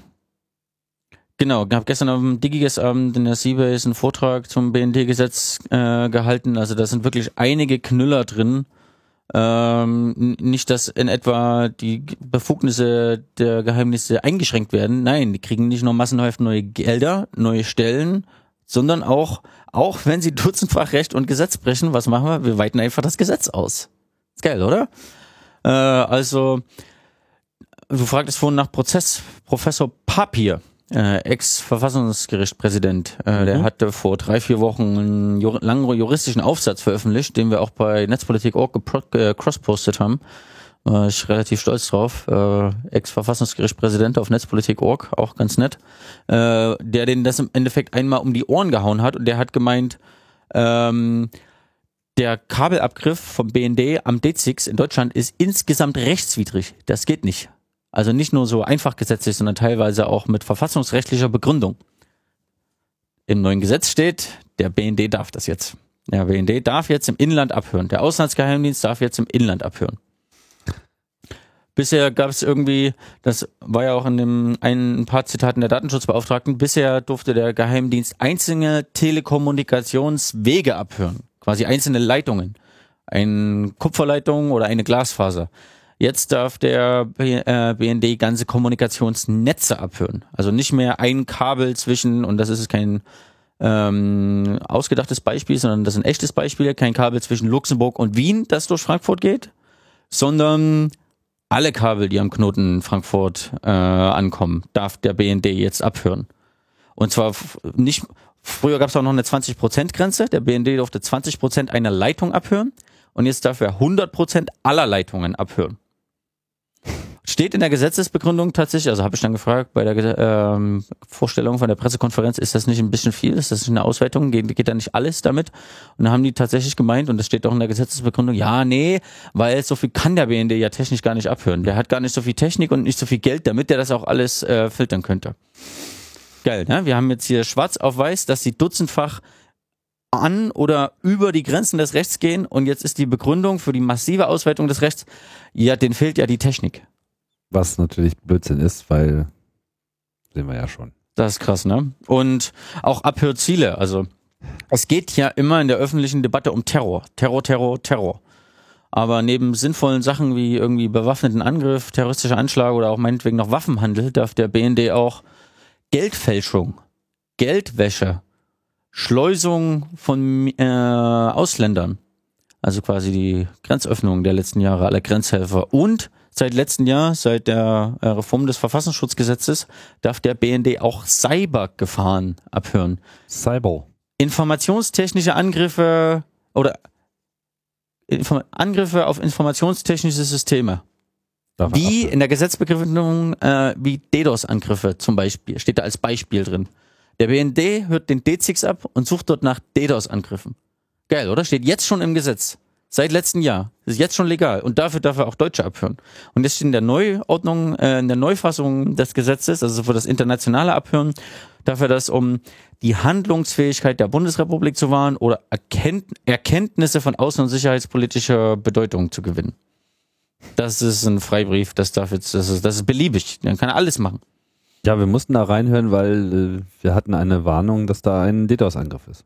genau, gab gestern am DigiGes-Abend in der Seabase einen Vortrag zum BND-Gesetz äh, gehalten. Also da sind wirklich einige Knüller drin. Ähm, nicht, dass in etwa die Befugnisse der Geheimnisse eingeschränkt werden. Nein, die kriegen nicht nur massenhaft neue Gelder, neue Stellen, sondern auch, auch wenn sie dutzendfach Recht und Gesetz brechen, was machen wir? Wir weiten einfach das Gesetz aus. Ist geil, oder? Äh, also, du fragtest vorhin nach Prozess. Professor Papier, äh, Ex-Verfassungsgerichtspräsident, äh, der Mhm. hatte vor drei, vier Wochen einen jur langen juristischen Aufsatz veröffentlicht, den wir auch bei Netzpolitik.org äh, crosspostet haben. War ich relativ stolz drauf. Äh, Ex-Verfassungsgerichtspräsident auf Netzpolitik.org, auch ganz nett. Äh, der den das im Endeffekt einmal um die Ohren gehauen hat und der hat gemeint, ähm, der Kabelabgriff vom BND am D6 in Deutschland ist insgesamt rechtswidrig. Das geht nicht. Also nicht nur so einfach gesetzlich, sondern teilweise auch mit verfassungsrechtlicher Begründung. Im neuen Gesetz steht, der BND darf das jetzt. Der BND darf jetzt im Inland abhören. Der Auslandsgeheimdienst darf jetzt im Inland abhören. Bisher gab es irgendwie, das war ja auch in dem ein paar Zitaten der Datenschutzbeauftragten, bisher durfte der Geheimdienst einzelne Telekommunikationswege abhören, quasi einzelne Leitungen, eine Kupferleitung oder eine Glasfaser. Jetzt darf der BND äh, ganze Kommunikationsnetze abhören. Also nicht mehr ein Kabel zwischen, und das ist kein ähm, ausgedachtes Beispiel, sondern das sind echtes Beispiele, kein Kabel zwischen Luxemburg und Wien, das durch Frankfurt geht, sondern alle Kabel, die am Knoten Frankfurt äh, ankommen, darf der BND jetzt abhören. Und zwar nicht, früher gab es auch noch eine 20%-Grenze, der BND durfte 20% einer Leitung abhören und jetzt darf er 100% aller Leitungen abhören. Steht in der Gesetzesbegründung tatsächlich, also habe ich dann gefragt bei der ähm, Vorstellung von der Pressekonferenz, ist das nicht ein bisschen viel? Ist das nicht eine Ausweitung? Geht, geht da nicht alles damit? Und dann haben die tatsächlich gemeint, und das steht auch in der Gesetzesbegründung, ja, nee, weil so viel kann der BND ja technisch gar nicht abhören. Der hat gar nicht so viel Technik und nicht so viel Geld, damit der das auch alles äh, filtern könnte. Geil, ne? Wir haben jetzt hier schwarz auf weiß, dass sie dutzendfach an oder über die Grenzen des Rechts gehen und jetzt ist die Begründung für die massive Ausweitung des Rechts, ja, denen fehlt ja die Technik. Was natürlich Blödsinn ist, weil sehen wir ja schon. Das ist krass, ne? Und auch Abhörziele. Also es geht ja immer in der öffentlichen Debatte um Terror. Terror, Terror, Terror. Aber neben sinnvollen Sachen wie irgendwie bewaffneten Angriff, terroristischer Anschlag oder auch meinetwegen noch Waffenhandel darf der BND auch Geldfälschung, Geldwäsche, Schleusung von äh, Ausländern, also quasi die Grenzöffnung der letzten Jahre aller Grenzhelfer und Seit letztem Jahr, seit der äh, Reform des Verfassungsschutzgesetzes, darf der BND auch Cybergefahren abhören. Cyber. Informationstechnische Angriffe oder Inform Angriffe auf informationstechnische Systeme. Wie in der Gesetzbegründung äh, wie DDoS-Angriffe zum Beispiel, steht da als Beispiel drin. Der BND hört den D6 ab und sucht dort nach DDoS-Angriffen. Geil, oder? Steht jetzt schon im Gesetz. Seit letztem Jahr. Das ist jetzt schon legal. Und dafür darf er auch Deutsche abhören. Und jetzt steht in der Neuordnung, äh, in der Neufassung des Gesetzes, also für das internationale Abhören, darf er das, um die Handlungsfähigkeit der Bundesrepublik zu wahren oder Erkennt Erkenntnisse von außen- und sicherheitspolitischer Bedeutung zu gewinnen. Das ist ein Freibrief, das darf jetzt, das ist, das ist beliebig. Man kann alles machen. Ja, wir mussten da reinhören, weil äh, wir hatten eine Warnung, dass da ein DDoS-Angriff ist.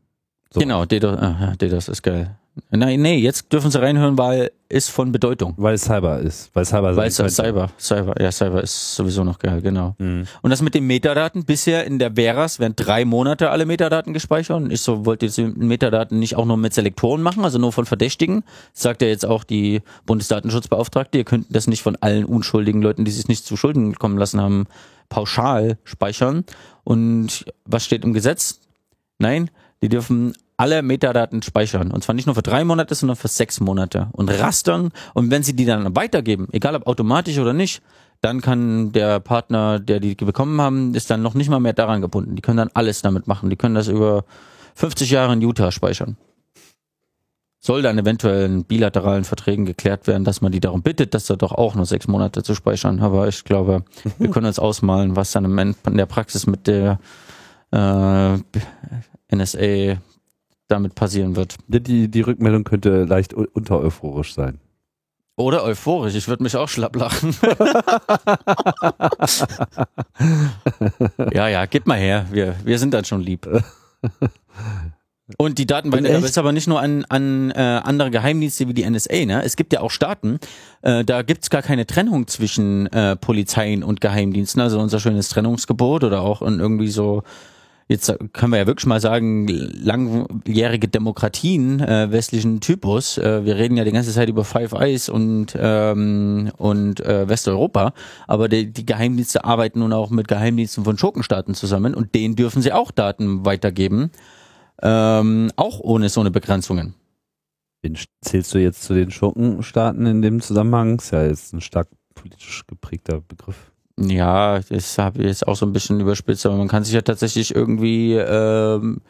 So. Genau, DDoS, äh, DDoS ist geil. Nein, nee, jetzt dürfen sie reinhören, weil ist von Bedeutung. Weil es Cyber ist. Weil Cyber Weil es Cyber, Cyber, ja, Cyber ist sowieso noch geil, genau. Mhm. Und das mit den Metadaten, bisher in der Veras werden drei Monate alle Metadaten gespeichert. Und ich so wollte jetzt Metadaten nicht auch nur mit Selektoren machen, also nur von Verdächtigen. Das sagt ja jetzt auch die Bundesdatenschutzbeauftragte, ihr könnt das nicht von allen unschuldigen Leuten, die sich nicht zu Schulden kommen lassen haben, pauschal speichern. Und was steht im Gesetz? Nein, die dürfen alle Metadaten speichern. Und zwar nicht nur für drei Monate, sondern für sechs Monate. Und rastern. Und wenn sie die dann weitergeben, egal ob automatisch oder nicht, dann kann der Partner, der die bekommen haben, ist dann noch nicht mal mehr daran gebunden. Die können dann alles damit machen. Die können das über 50 Jahre in Utah speichern. Soll dann eventuell in bilateralen Verträgen geklärt werden, dass man die darum bittet, dass da doch auch nur sechs Monate zu speichern. Aber ich glaube, wir können uns ausmalen, was dann in der Praxis mit der äh, NSA damit passieren wird. Die, die Rückmeldung könnte leicht unter euphorisch sein. Oder euphorisch, ich würde mich auch schlapp lachen. ja, ja, gib mal her, wir, wir sind dann schon lieb. Und die Datenweitergabe ist aber nicht nur an, an äh, andere Geheimdienste wie die NSA. Ne? Es gibt ja auch Staaten, äh, da gibt's gar keine Trennung zwischen äh, Polizeien und Geheimdiensten. Also unser schönes Trennungsgebot oder auch in irgendwie so jetzt können wir ja wirklich mal sagen, langjährige Demokratien äh, westlichen Typus. Äh, wir reden ja die ganze Zeit über Five Eyes und, ähm, und äh, Westeuropa, aber die, die Geheimdienste arbeiten nun auch mit Geheimdiensten von Schurkenstaaten zusammen und denen dürfen sie auch Daten weitergeben, ähm, auch ohne so eine Begrenzungen. Wen zählst du jetzt zu den Schurkenstaaten in dem Zusammenhang? Ist ja jetzt ein stark politisch geprägter Begriff. Ja, das habe ich jetzt auch so ein bisschen überspitzt, aber man kann sich ja tatsächlich irgendwie ähm,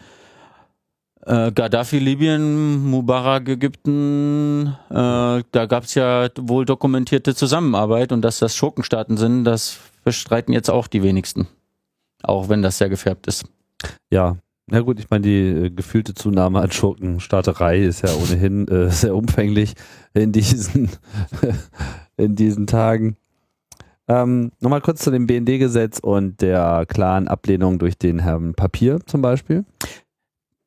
äh, Gaddafi Libyen, Mubarak Ägypten, äh, da gab es ja wohl dokumentierte Zusammenarbeit und dass das Schurkenstaaten sind, das bestreiten jetzt auch die wenigsten. Auch wenn das sehr gefärbt ist. Ja, na gut, ich meine, die äh, gefühlte Zunahme an Schurkenstaaterei ist ja ohnehin äh, sehr umfänglich in diesen, in diesen Tagen. Ähm, Nochmal kurz zu dem BND-Gesetz und der klaren Ablehnung durch den Herrn Papier zum Beispiel.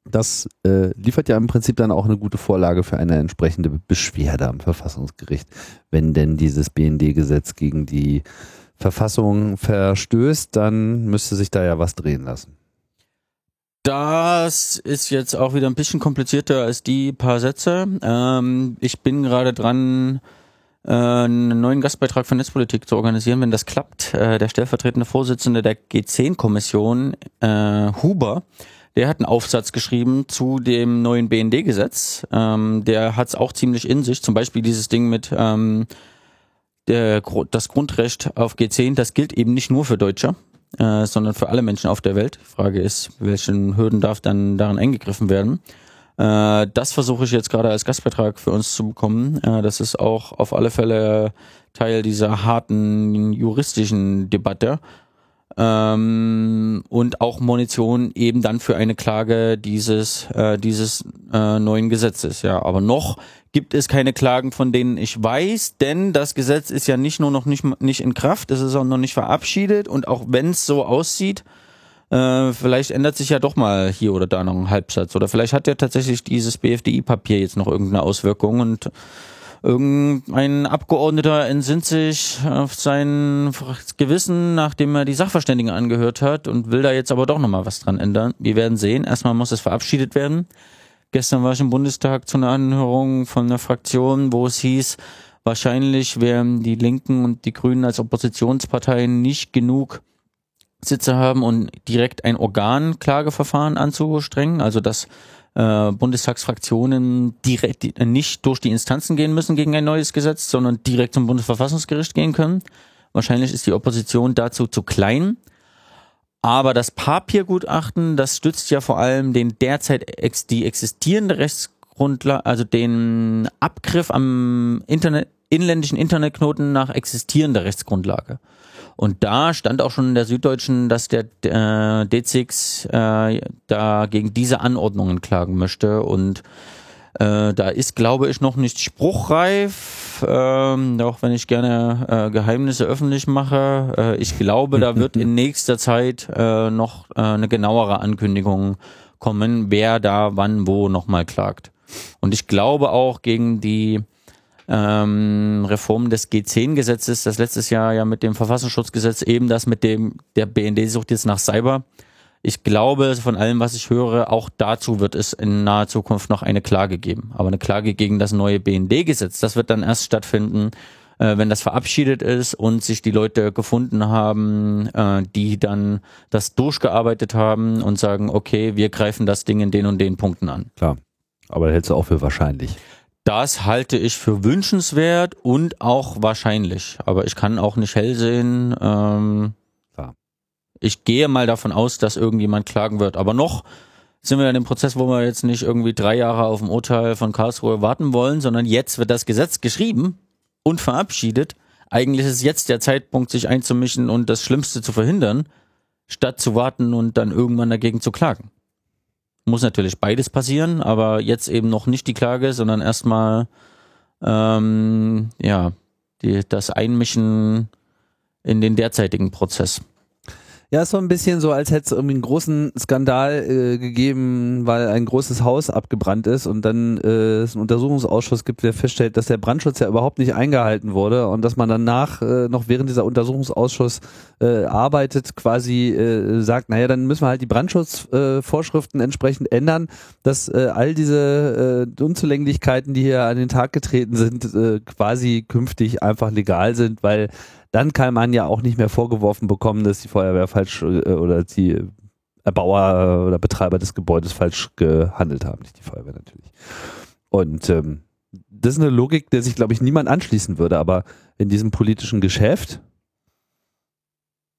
Das äh, liefert ja im Prinzip dann auch eine gute Vorlage für eine entsprechende Beschwerde am Verfassungsgericht, wenn denn dieses BND-Gesetz gegen die Verfassung verstößt, dann müsste sich da ja was drehen lassen. Das ist jetzt auch wieder ein bisschen komplizierter als die paar Sätze. Ähm, ich bin gerade dran, einen neuen Gastbeitrag für Netzpolitik zu organisieren, wenn das klappt. Äh, der stellvertretende Vorsitzende der G10-Kommission, äh, Huber, der hat einen Aufsatz geschrieben zu dem neuen BND-Gesetz. Ähm, der hat es auch ziemlich in sich. Zum Beispiel dieses Ding mit ähm, der, das Grundrecht auf G10, das gilt eben nicht nur für Deutsche äh, sondern für alle Menschen auf der Welt. Die Frage ist, welchen Hürden darf dann daran eingegriffen werden? Äh, das versuche ich jetzt gerade als Gastbeitrag für uns zu bekommen. Äh, das ist auch auf alle Fälle Teil dieser harten juristischen Debatte. Ähm, und auch Munition eben dann für eine Klage dieses äh, dieses äh, neuen Gesetzes. Ja, aber noch gibt es keine Klagen, von denen ich weiß, denn das Gesetz ist ja nicht nur noch nicht, nicht in Kraft, es ist auch noch nicht verabschiedet und auch wenn es so aussieht, äh, vielleicht ändert sich ja doch mal hier oder da noch ein Halbsatz oder vielleicht hat ja tatsächlich dieses BFDI-Papier jetzt noch irgendeine Auswirkung und irgendein Abgeordneter entsinnt sich auf sein Gewissen, nachdem er die Sachverständigen angehört hat und will da jetzt aber doch nochmal was dran ändern. Wir werden sehen. Erstmal muss es verabschiedet werden. Gestern war ich im Bundestag zu einer Anhörung von einer Fraktion, wo es hieß, wahrscheinlich werden die Linken und die Grünen als Oppositionsparteien nicht genug Sitze haben, um direkt ein Organklageverfahren anzustrengen, also dass äh, Bundestagsfraktionen direkt nicht durch die Instanzen gehen müssen gegen ein neues Gesetz, sondern direkt zum Bundesverfassungsgericht gehen können. Wahrscheinlich ist die Opposition dazu zu klein. Aber das Papiergutachten, das stützt ja vor allem den derzeit ex die existierende Rechtsgrundlage, also den Abgriff am Internet, inländischen Internetknoten nach existierender Rechtsgrundlage. Und da stand auch schon in der Süddeutschen, dass der äh, D6 äh, da gegen diese Anordnungen klagen möchte und äh, da ist, glaube ich, noch nicht spruchreif, ähm, auch wenn ich gerne äh, Geheimnisse öffentlich mache. Äh, ich glaube, da wird in nächster Zeit äh, noch äh, eine genauere Ankündigung kommen, wer da wann wo nochmal klagt. Und ich glaube auch gegen die ähm, Reform des G10-Gesetzes, das letztes Jahr ja mit dem Verfassungsschutzgesetz eben das mit dem, der BND sucht jetzt nach Cyber ich glaube, von allem, was ich höre, auch dazu wird es in naher Zukunft noch eine Klage geben. Aber eine Klage gegen das neue BND-Gesetz, das wird dann erst stattfinden, äh, wenn das verabschiedet ist und sich die Leute gefunden haben, äh, die dann das durchgearbeitet haben und sagen, okay, wir greifen das Ding in den und den Punkten an. Klar. Aber hältst du auch für wahrscheinlich? Das halte ich für wünschenswert und auch wahrscheinlich. Aber ich kann auch nicht hell sehen. Ähm, ich gehe mal davon aus, dass irgendjemand klagen wird. Aber noch sind wir in dem Prozess, wo wir jetzt nicht irgendwie drei Jahre auf ein Urteil von Karlsruhe warten wollen, sondern jetzt wird das Gesetz geschrieben und verabschiedet. Eigentlich ist jetzt der Zeitpunkt, sich einzumischen und das Schlimmste zu verhindern, statt zu warten und dann irgendwann dagegen zu klagen. Muss natürlich beides passieren, aber jetzt eben noch nicht die Klage, sondern erstmal ähm, ja die, das Einmischen in den derzeitigen Prozess. Ja, ist so ein bisschen so, als hätte es irgendwie einen großen Skandal äh, gegeben, weil ein großes Haus abgebrannt ist und dann äh, es einen Untersuchungsausschuss gibt, der feststellt, dass der Brandschutz ja überhaupt nicht eingehalten wurde und dass man danach äh, noch während dieser Untersuchungsausschuss äh, arbeitet, quasi äh, sagt, naja, dann müssen wir halt die Brandschutzvorschriften äh, entsprechend ändern, dass äh, all diese äh, Unzulänglichkeiten, die hier an den Tag getreten sind, äh, quasi künftig einfach legal sind, weil dann kann man ja auch nicht mehr vorgeworfen bekommen, dass die Feuerwehr falsch äh, oder die Erbauer oder Betreiber des Gebäudes falsch gehandelt haben, nicht die Feuerwehr natürlich. Und ähm, das ist eine Logik, der sich, glaube ich, niemand anschließen würde, aber in diesem politischen Geschäft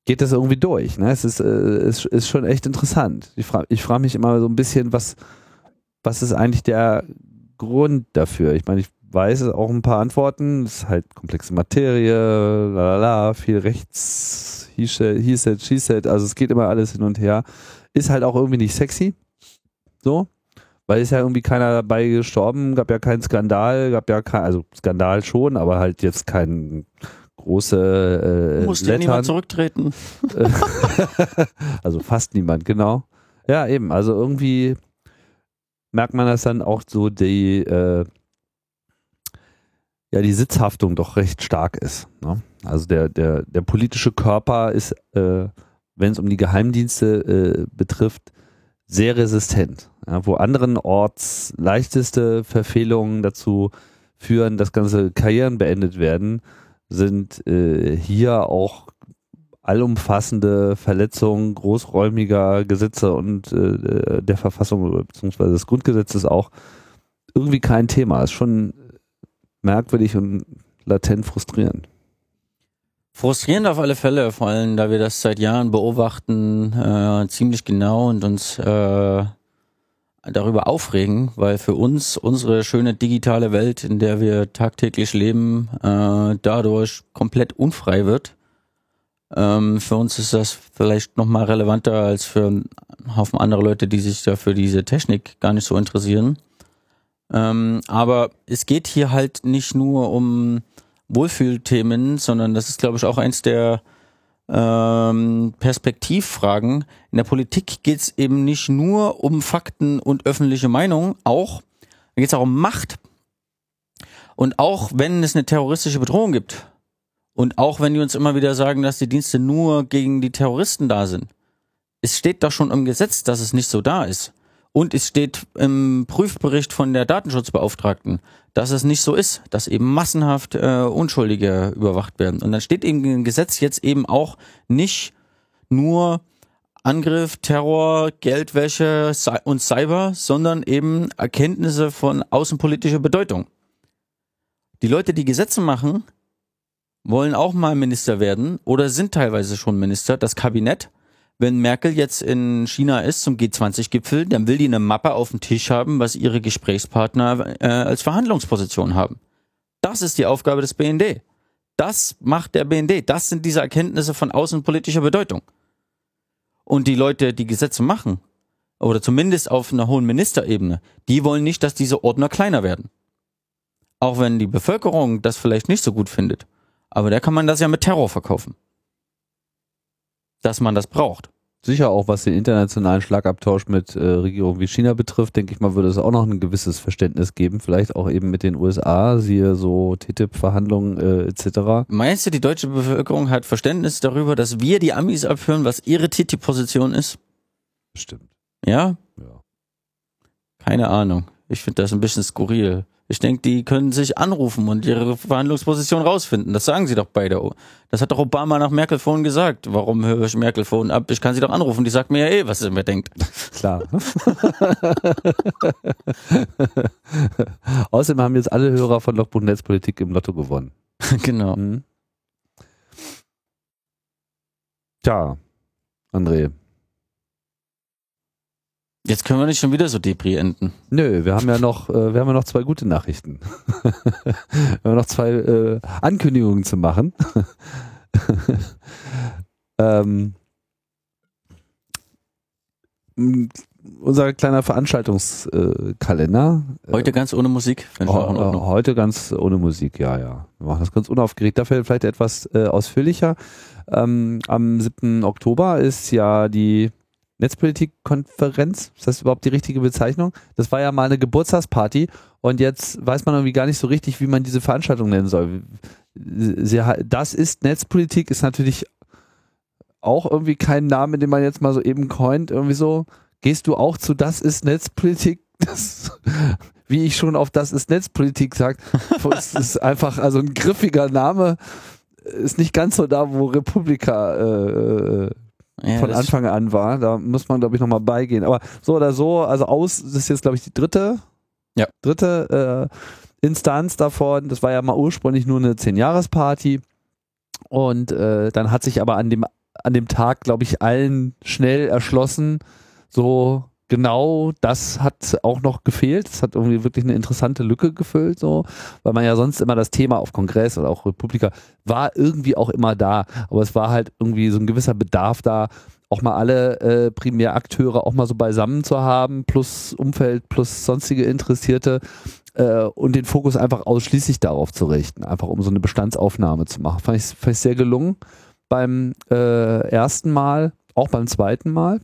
geht das irgendwie durch. Ne? Es ist, äh, es ist schon echt interessant. Ich frage frag mich immer so ein bisschen, was, was ist eigentlich der Grund dafür? Ich meine, ich weiß auch ein paar Antworten. Es ist halt komplexe Materie, lalala, viel rechts, he said, he said, she said, also es geht immer alles hin und her. Ist halt auch irgendwie nicht sexy. So. Weil ist ja irgendwie keiner dabei gestorben, gab ja keinen Skandal, gab ja kein, also Skandal schon, aber halt jetzt kein große äh, Muss ja niemand zurücktreten. also fast niemand, genau. Ja, eben. Also irgendwie merkt man, dass dann auch so die, äh, ja, die Sitzhaftung doch recht stark ist. Ne? Also der, der, der politische Körper ist, äh, wenn es um die Geheimdienste äh, betrifft, sehr resistent. Ja, wo anderenorts leichteste Verfehlungen dazu führen, dass ganze Karrieren beendet werden, sind äh, hier auch allumfassende Verletzungen großräumiger Gesetze und äh, der Verfassung bzw. des Grundgesetzes auch irgendwie kein Thema. Ist schon merkwürdig und latent frustrierend. Frustrierend auf alle Fälle, vor allem da wir das seit Jahren beobachten, äh, ziemlich genau und uns äh, darüber aufregen, weil für uns unsere schöne digitale Welt, in der wir tagtäglich leben, äh, dadurch komplett unfrei wird. Ähm, für uns ist das vielleicht noch mal relevanter als für einen Haufen andere Leute, die sich da für diese Technik gar nicht so interessieren. Ähm, aber es geht hier halt nicht nur um Wohlfühlthemen, sondern das ist, glaube ich, auch eins der ähm, Perspektivfragen. In der Politik geht es eben nicht nur um Fakten und öffentliche Meinung, auch da geht es auch um Macht. Und auch wenn es eine terroristische Bedrohung gibt und auch wenn die uns immer wieder sagen, dass die Dienste nur gegen die Terroristen da sind, es steht doch schon im Gesetz, dass es nicht so da ist. Und es steht im Prüfbericht von der Datenschutzbeauftragten, dass es nicht so ist, dass eben massenhaft äh, Unschuldige überwacht werden. Und dann steht eben im Gesetz jetzt eben auch nicht nur Angriff, Terror, Geldwäsche und Cyber, sondern eben Erkenntnisse von außenpolitischer Bedeutung. Die Leute, die Gesetze machen, wollen auch mal Minister werden oder sind teilweise schon Minister. Das Kabinett wenn Merkel jetzt in China ist zum G20-Gipfel, dann will die eine Mappe auf dem Tisch haben, was ihre Gesprächspartner äh, als Verhandlungsposition haben. Das ist die Aufgabe des BND. Das macht der BND. Das sind diese Erkenntnisse von außenpolitischer Bedeutung. Und die Leute, die Gesetze machen, oder zumindest auf einer hohen Ministerebene, die wollen nicht, dass diese Ordner kleiner werden. Auch wenn die Bevölkerung das vielleicht nicht so gut findet. Aber da kann man das ja mit Terror verkaufen dass man das braucht. Sicher auch, was den internationalen Schlagabtausch mit äh, Regierungen wie China betrifft, denke ich mal, würde es auch noch ein gewisses Verständnis geben. Vielleicht auch eben mit den USA, siehe so TTIP-Verhandlungen äh, etc. Meinst du, die deutsche Bevölkerung hat Verständnis darüber, dass wir die Amis abhören, was ihre TTIP-Position ist? Stimmt. Ja? Ja. Keine Ahnung. Ich finde das ein bisschen skurril. Ich denke, die können sich anrufen und ihre Verhandlungsposition rausfinden. Das sagen sie doch beide. Das hat doch Obama nach Merkel vorhin gesagt. Warum höre ich Merkel vorhin ab? Ich kann sie doch anrufen. Die sagt mir ja eh, was sie mir denkt. Klar. Außerdem haben jetzt alle Hörer von Logbuch Netzpolitik im Lotto gewonnen. genau. Mhm. Tja, André, Jetzt können wir nicht schon wieder so Depri enden. Nö, wir haben ja noch, äh, wir haben ja noch zwei gute Nachrichten. wir haben noch zwei äh, Ankündigungen zu machen. ähm, unser kleiner Veranstaltungskalender. Äh, heute ganz ohne Musik? Oh, heute ganz ohne Musik, ja, ja. Wir machen das ganz unaufgeregt. Dafür vielleicht etwas äh, ausführlicher. Ähm, am 7. Oktober ist ja die Netzpolitikkonferenz, ist das überhaupt die richtige Bezeichnung? Das war ja mal eine Geburtstagsparty und jetzt weiß man irgendwie gar nicht so richtig, wie man diese Veranstaltung nennen soll. Das ist Netzpolitik, ist natürlich auch irgendwie kein Name, den man jetzt mal so eben coint, irgendwie so. Gehst du auch zu Das ist Netzpolitik? Das, wie ich schon auf Das ist Netzpolitik sag, es ist einfach also ein griffiger Name, ist nicht ganz so da, wo Republika äh, äh ja, von Anfang an war. Da muss man, glaube ich, nochmal beigehen. Aber so oder so, also aus, das ist jetzt, glaube ich, die dritte, ja. dritte äh, Instanz davon. Das war ja mal ursprünglich nur eine Zehn-Jahres-Party. Und äh, dann hat sich aber an dem, an dem Tag, glaube ich, allen schnell erschlossen, so genau das hat auch noch gefehlt. Es hat irgendwie wirklich eine interessante Lücke gefüllt, so, weil man ja sonst immer das Thema auf Kongress oder auch Republika war irgendwie auch immer da, aber es war halt irgendwie so ein gewisser Bedarf da, auch mal alle äh, Primärakteure auch mal so beisammen zu haben, plus Umfeld, plus sonstige Interessierte äh, und den Fokus einfach ausschließlich darauf zu richten, einfach um so eine Bestandsaufnahme zu machen. Fand ich, fand ich sehr gelungen beim äh, ersten Mal, auch beim zweiten Mal.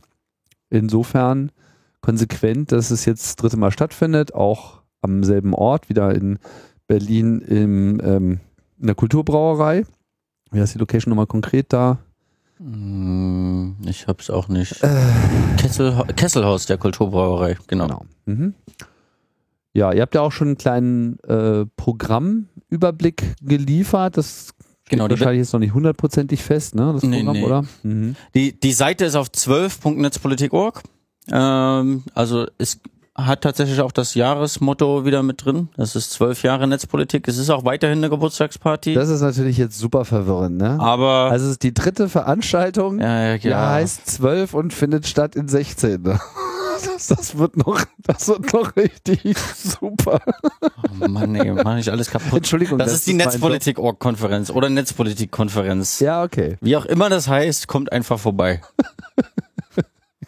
Insofern konsequent, dass es jetzt das dritte Mal stattfindet, auch am selben Ort, wieder in Berlin im, ähm, in der Kulturbrauerei. Wie heißt die Location nochmal konkret da? Hm, ich hab's auch nicht. Äh, Kessel, Kesselhaus der Kulturbrauerei, genau. genau. Mhm. Ja, ihr habt ja auch schon einen kleinen äh, Programmüberblick geliefert. Das genau, steht wahrscheinlich jetzt noch nicht hundertprozentig fest, ne? Das nee, Programm, nee. oder? Mhm. Die, die Seite ist auf 12.netzpolitik.org. Ähm, also es hat tatsächlich auch das Jahresmotto wieder mit drin. Das ist zwölf Jahre Netzpolitik. Es ist auch weiterhin eine Geburtstagsparty. Das ist natürlich jetzt super verwirrend, ne? Aber. Also es ist die dritte Veranstaltung. Ja, ja, ja. Heißt zwölf und findet statt in 16. Ne? Das, das, wird noch, das wird noch richtig super. Oh Mann, ey, mach ich alles kaputt. Entschuldigung. Das, das ist die Netzpolitik-Konferenz oder Netzpolitik-Konferenz. Ja, okay. Wie auch immer das heißt, kommt einfach vorbei.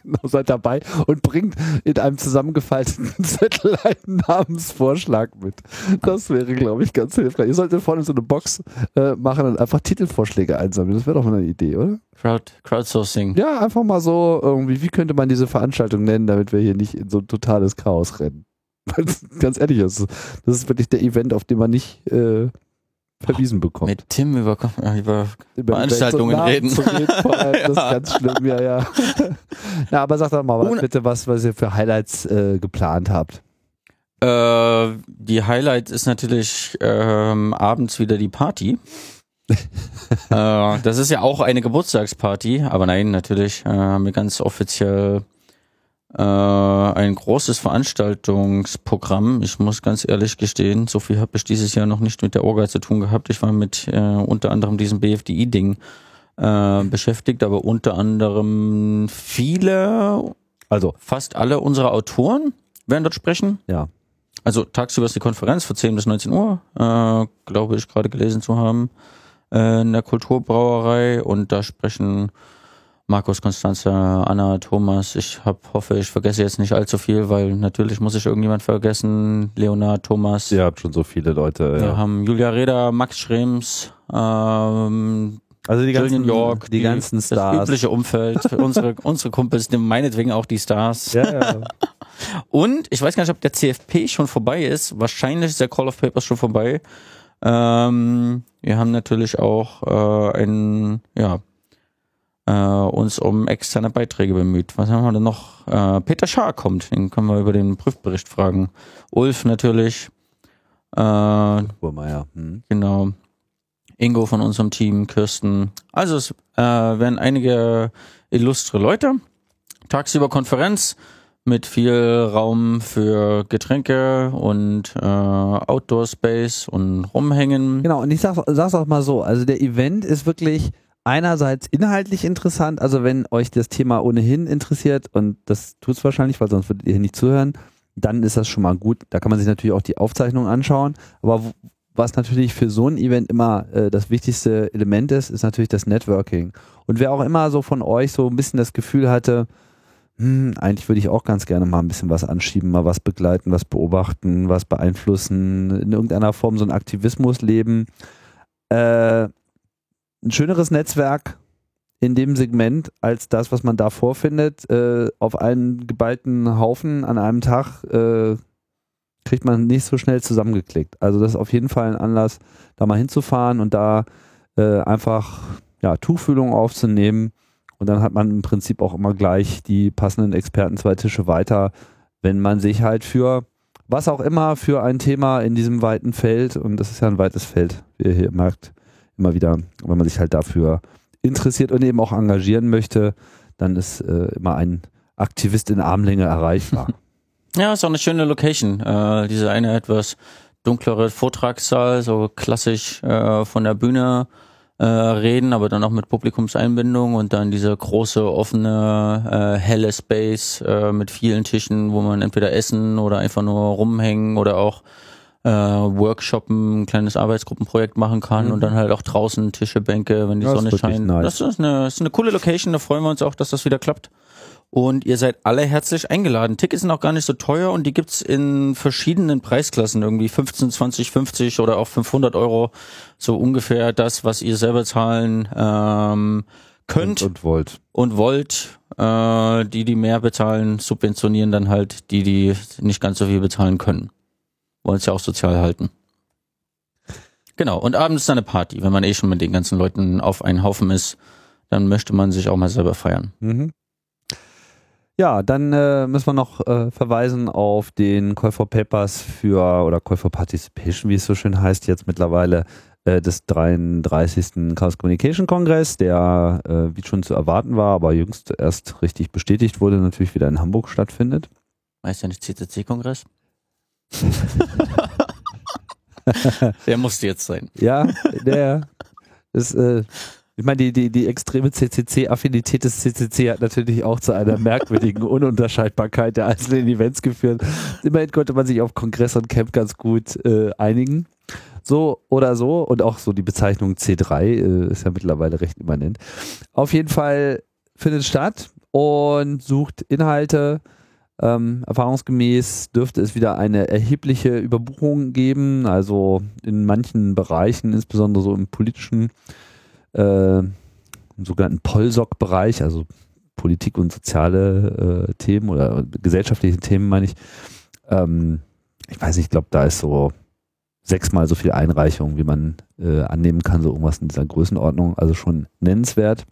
genau, seid dabei und bringt in einem zusammengefalteten Zettel einen Namensvorschlag mit. Das wäre, glaube ich, ganz hilfreich. Ihr solltet vorne so eine Box äh, machen und einfach Titelvorschläge einsammeln. Das wäre doch mal eine Idee, oder? Crowd, Crowdsourcing. Ja, einfach mal so irgendwie, wie könnte man diese Veranstaltung nennen, damit wir hier nicht in so ein totales Chaos rennen. ganz ehrlich, das ist, das ist wirklich der Event, auf dem man nicht äh, verwiesen bekommt. Mit Tim über, über, über Veranstaltungen reden. reden allem, das ist ganz schlimm, ja, ja. Na, aber sag doch mal was, bitte, was, was ihr für Highlights äh, geplant habt. Äh, die Highlight ist natürlich ähm, abends wieder die Party. äh, das ist ja auch eine Geburtstagsparty, aber nein, natürlich äh, haben wir ganz offiziell äh, ein großes Veranstaltungsprogramm. Ich muss ganz ehrlich gestehen, so viel habe ich dieses Jahr noch nicht mit der Orga zu tun gehabt. Ich war mit äh, unter anderem diesem BFDI-Ding äh, beschäftigt, aber unter anderem viele, also fast alle unserer Autoren werden dort sprechen. Ja. Also tagsüber ist die Konferenz von 10 bis 19 Uhr, äh, glaube ich, gerade gelesen zu haben, äh, in der Kulturbrauerei und da sprechen Markus, Konstanze, Anna, Thomas. Ich hab, hoffe, ich vergesse jetzt nicht allzu viel, weil natürlich muss ich irgendjemand vergessen. Leonard, Thomas. Ihr habt schon so viele Leute. Wir ja. haben Julia Reda, Max Schrems, ähm, also die ganzen, York, die, die ganzen Stars. Das übliche Umfeld, unsere, unsere Kumpels, meinetwegen auch die Stars. Ja, ja. Und ich weiß gar nicht, ob der CFP schon vorbei ist. Wahrscheinlich ist der Call of Papers schon vorbei. Ähm, wir haben natürlich auch äh, ein, ja, äh, uns um externe Beiträge bemüht. Was haben wir denn noch? Äh, Peter Schaar kommt, den können wir über den Prüfbericht fragen. Ulf natürlich. Äh, Burmeier. Hm. Genau. Ingo von unserem Team, Kirsten. Also es äh, werden einige illustre Leute. Tagsüber Konferenz mit viel Raum für Getränke und äh, Outdoor Space und rumhängen. Genau, und ich sag, sag's auch mal so, also der Event ist wirklich einerseits inhaltlich interessant, also wenn euch das Thema ohnehin interessiert und das tut's wahrscheinlich, weil sonst würdet ihr hier nicht zuhören, dann ist das schon mal gut. Da kann man sich natürlich auch die Aufzeichnung anschauen, aber was natürlich für so ein Event immer äh, das wichtigste Element ist, ist natürlich das Networking. Und wer auch immer so von euch so ein bisschen das Gefühl hatte, hm, eigentlich würde ich auch ganz gerne mal ein bisschen was anschieben, mal was begleiten, was beobachten, was beeinflussen, in irgendeiner Form so ein Aktivismus leben, äh, ein schöneres Netzwerk in dem Segment als das, was man da vorfindet. Äh, auf einen geballten Haufen an einem Tag äh, kriegt man nicht so schnell zusammengeklickt. Also das ist auf jeden Fall ein Anlass, da mal hinzufahren und da äh, einfach ja, Tuchfühlung aufzunehmen. Und dann hat man im Prinzip auch immer gleich die passenden Experten zwei Tische weiter, wenn man sich halt für was auch immer für ein Thema in diesem weiten Feld, und das ist ja ein weites Feld, wie ihr hier merkt, immer wieder, wenn man sich halt dafür interessiert und eben auch engagieren möchte, dann ist äh, immer ein Aktivist in Armlänge erreichbar. Ja, ist auch eine schöne Location. Äh, diese eine etwas dunklere Vortragssaal, so klassisch äh, von der Bühne äh, reden, aber dann auch mit Publikumseinbindung und dann diese große offene äh, helle Space äh, mit vielen Tischen, wo man entweder essen oder einfach nur rumhängen oder auch äh, Workshoppen, ein kleines Arbeitsgruppenprojekt machen kann Mhm. und dann halt auch draußen Tische, Bänke, wenn die Ja, Sonne scheint. nice. Das ist eine, ist eine coole Location, da freuen wir uns auch, dass das wieder klappt. Und ihr seid alle herzlich eingeladen. Tickets sind auch gar nicht so teuer und die gibt's in verschiedenen Preisklassen, irgendwie 15, 20, 50 oder auch 500 Euro. So ungefähr das, was ihr selber zahlen ähm, könnt Und, und wollt. und wollt. Äh, die, die mehr bezahlen, subventionieren dann halt die, die nicht ganz so viel bezahlen können. Wollen es ja auch sozial halten. Genau, und abends dann eine Party. Wenn man eh schon mit den ganzen Leuten auf einen Haufen ist, dann möchte man sich auch mal selber feiern. Mhm. Ja, dann äh, müssen wir noch äh, verweisen auf den Call for Papers für oder Call for Participation, wie es so schön heißt, jetzt mittlerweile äh, des 33. Chaos Communication Kongress, der äh, wie schon zu erwarten war, aber jüngst erst richtig bestätigt wurde, natürlich wieder in Hamburg stattfindet. Weißt ja nicht CCC-Kongress? Der musste jetzt sein. Ja, der ist, äh, ich meine, die, die, die extreme CCC-Affinität des CCC hat natürlich auch zu einer merkwürdigen Ununterscheidbarkeit der einzelnen Events geführt. Immerhin konnte man sich auf Kongress und Camp ganz gut äh, einigen. So oder so. Und auch so die Bezeichnung C3 äh, ist ja mittlerweile recht immanent. Auf jeden Fall findet statt und sucht Inhalte. Ähm, erfahrungsgemäß dürfte es wieder eine erhebliche Überbuchung geben, also in manchen Bereichen, insbesondere so im politischen, äh, im sogenannten Polsock-Bereich, also Politik und soziale äh, Themen oder gesellschaftliche Themen, meine ich. Ähm, ich weiß nicht, ich glaube, da ist so sechsmal so viel Einreichung, wie man äh, annehmen kann, so irgendwas in dieser Größenordnung, also schon nennenswert.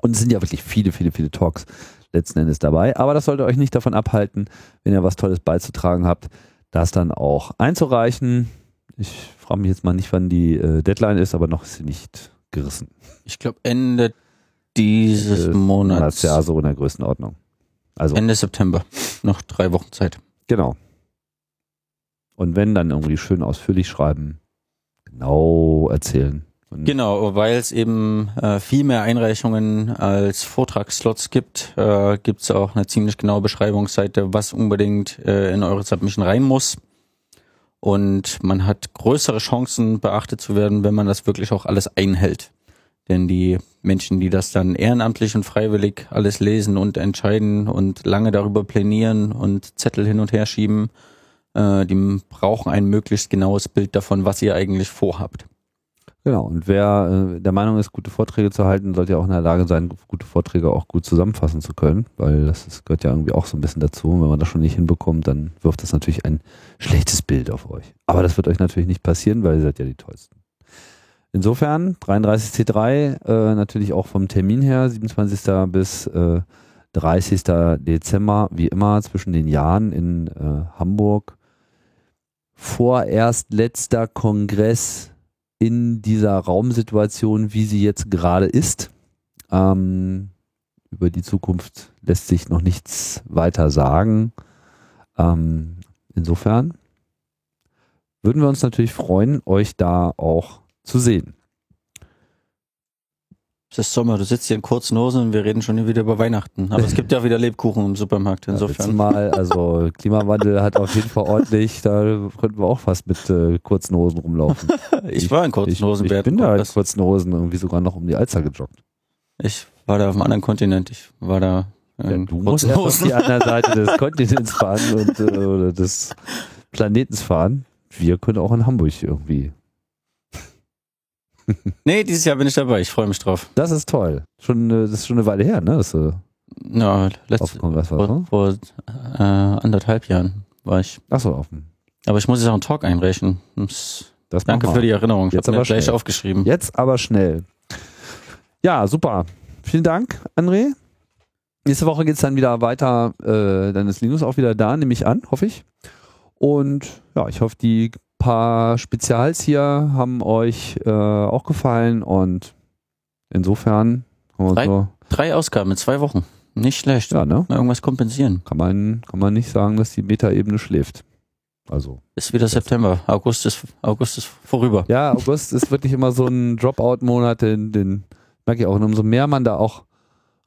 Und es sind ja wirklich viele, viele, viele Talks letzten Endes dabei. Aber das sollte euch nicht davon abhalten, wenn ihr was Tolles beizutragen habt, das dann auch einzureichen. Ich frage mich jetzt mal nicht, wann die äh, Deadline ist, aber noch ist sie nicht gerissen. Ich glaube Ende dieses Äh, Monats. Ja, so in der Größenordnung. Also, Ende September. Noch drei Wochen Zeit. genau. Und wenn, dann irgendwie schön ausführlich schreiben, genau erzählen. Genau, weil es eben äh, viel mehr Einreichungen als Vortragsslots gibt, äh, gibt es auch eine ziemlich genaue Beschreibungsseite, was unbedingt äh, in eure Submission rein muss. Und man hat größere Chancen, beachtet zu werden, wenn man das wirklich auch alles einhält. Denn die Menschen, die das dann ehrenamtlich und freiwillig alles lesen und entscheiden und lange darüber plänieren und Zettel hin und her schieben, äh, die brauchen ein möglichst genaues Bild davon, was ihr eigentlich vorhabt. Genau, und wer äh, der Meinung ist, gute Vorträge zu halten, sollte ja auch in der Lage sein, gute Vorträge auch gut zusammenfassen zu können, weil das ist, gehört ja irgendwie auch so ein bisschen dazu. Und wenn man das schon nicht hinbekommt, dann wirft das natürlich ein schlechtes Bild auf euch. Aber das wird euch natürlich nicht passieren, weil ihr seid ja die Tollsten. Insofern, 33C3, äh, natürlich auch vom Termin her, 27. bis äh, 30. Dezember, wie immer, zwischen den Jahren in äh, Hamburg. Vorerst letzter Kongress in dieser Raumsituation, wie sie jetzt gerade ist. Ähm, über die Zukunft lässt sich noch nichts weiter sagen. Ähm, insofern würden wir uns natürlich freuen, euch da auch zu sehen. Es ist Sommer, du sitzt hier in kurzen Hosen und wir reden schon wieder über Weihnachten. Aber es gibt ja wieder Lebkuchen im Supermarkt, Ja, insofern. Mal, also Klimawandel hat auf jeden Fall ordentlich, da könnten wir auch fast mit äh, kurzen Hosen rumlaufen. ich war in kurzen ich, Hosen ich während bin da in kurzen Hosen irgendwie sogar noch um die Alster gejoggt. Ich war da auf einem anderen Kontinent. Ich war da Ja, du musst auf die andere Seite des Kontinents fahren und, äh, oder des Planetens fahren. Wir können auch in Hamburg irgendwie. Nee, dieses Jahr bin ich dabei. Ich freue mich drauf. Das ist toll. Schon, äh, das ist schon eine Weile her, ne? Dass du Ja, auf letzt, dem Kongress warst, vor, vor äh, anderthalb Jahren war ich. Achso, dem. Aber ich muss jetzt auch einen Talk einreichen. Das- Das Danke für die Erinnerung. Ich Jetzt aber gleich schnell. aufgeschrieben. Jetzt aber schnell. Ja, super. Vielen Dank, André. Nächste Woche geht es dann wieder weiter. Äh, dann ist Linus auch wieder da, nehme ich an, hoffe ich. Und ja, ich hoffe, die paar Spezials hier haben euch äh, auch gefallen und insofern Drei. so, Drei Ausgaben in zwei Wochen. Nicht schlecht. ja, ne? Mal irgendwas kompensieren. Kann man, kann man nicht sagen, dass die Metaebene schläft. Also. Ist wieder September. August ist, August ist vorüber. Ja, August ist wirklich immer so ein Dropout-Monat, den, den merke ich auch. Und umso mehr man da auch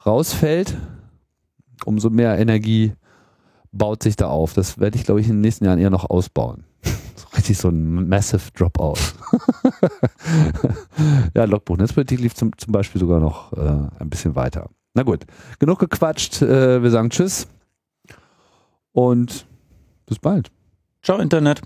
rausfällt, umso mehr Energie baut sich da auf. Das werde ich, glaube ich, in den nächsten Jahren eher noch ausbauen. Richtig so ein massive Dropout. ja, Logbuch Netzpolitik lief zum, zum Beispiel sogar noch äh, ein bisschen weiter. Na gut, genug gequatscht. Äh, wir sagen Tschüss und bis bald. Ciao, Internet.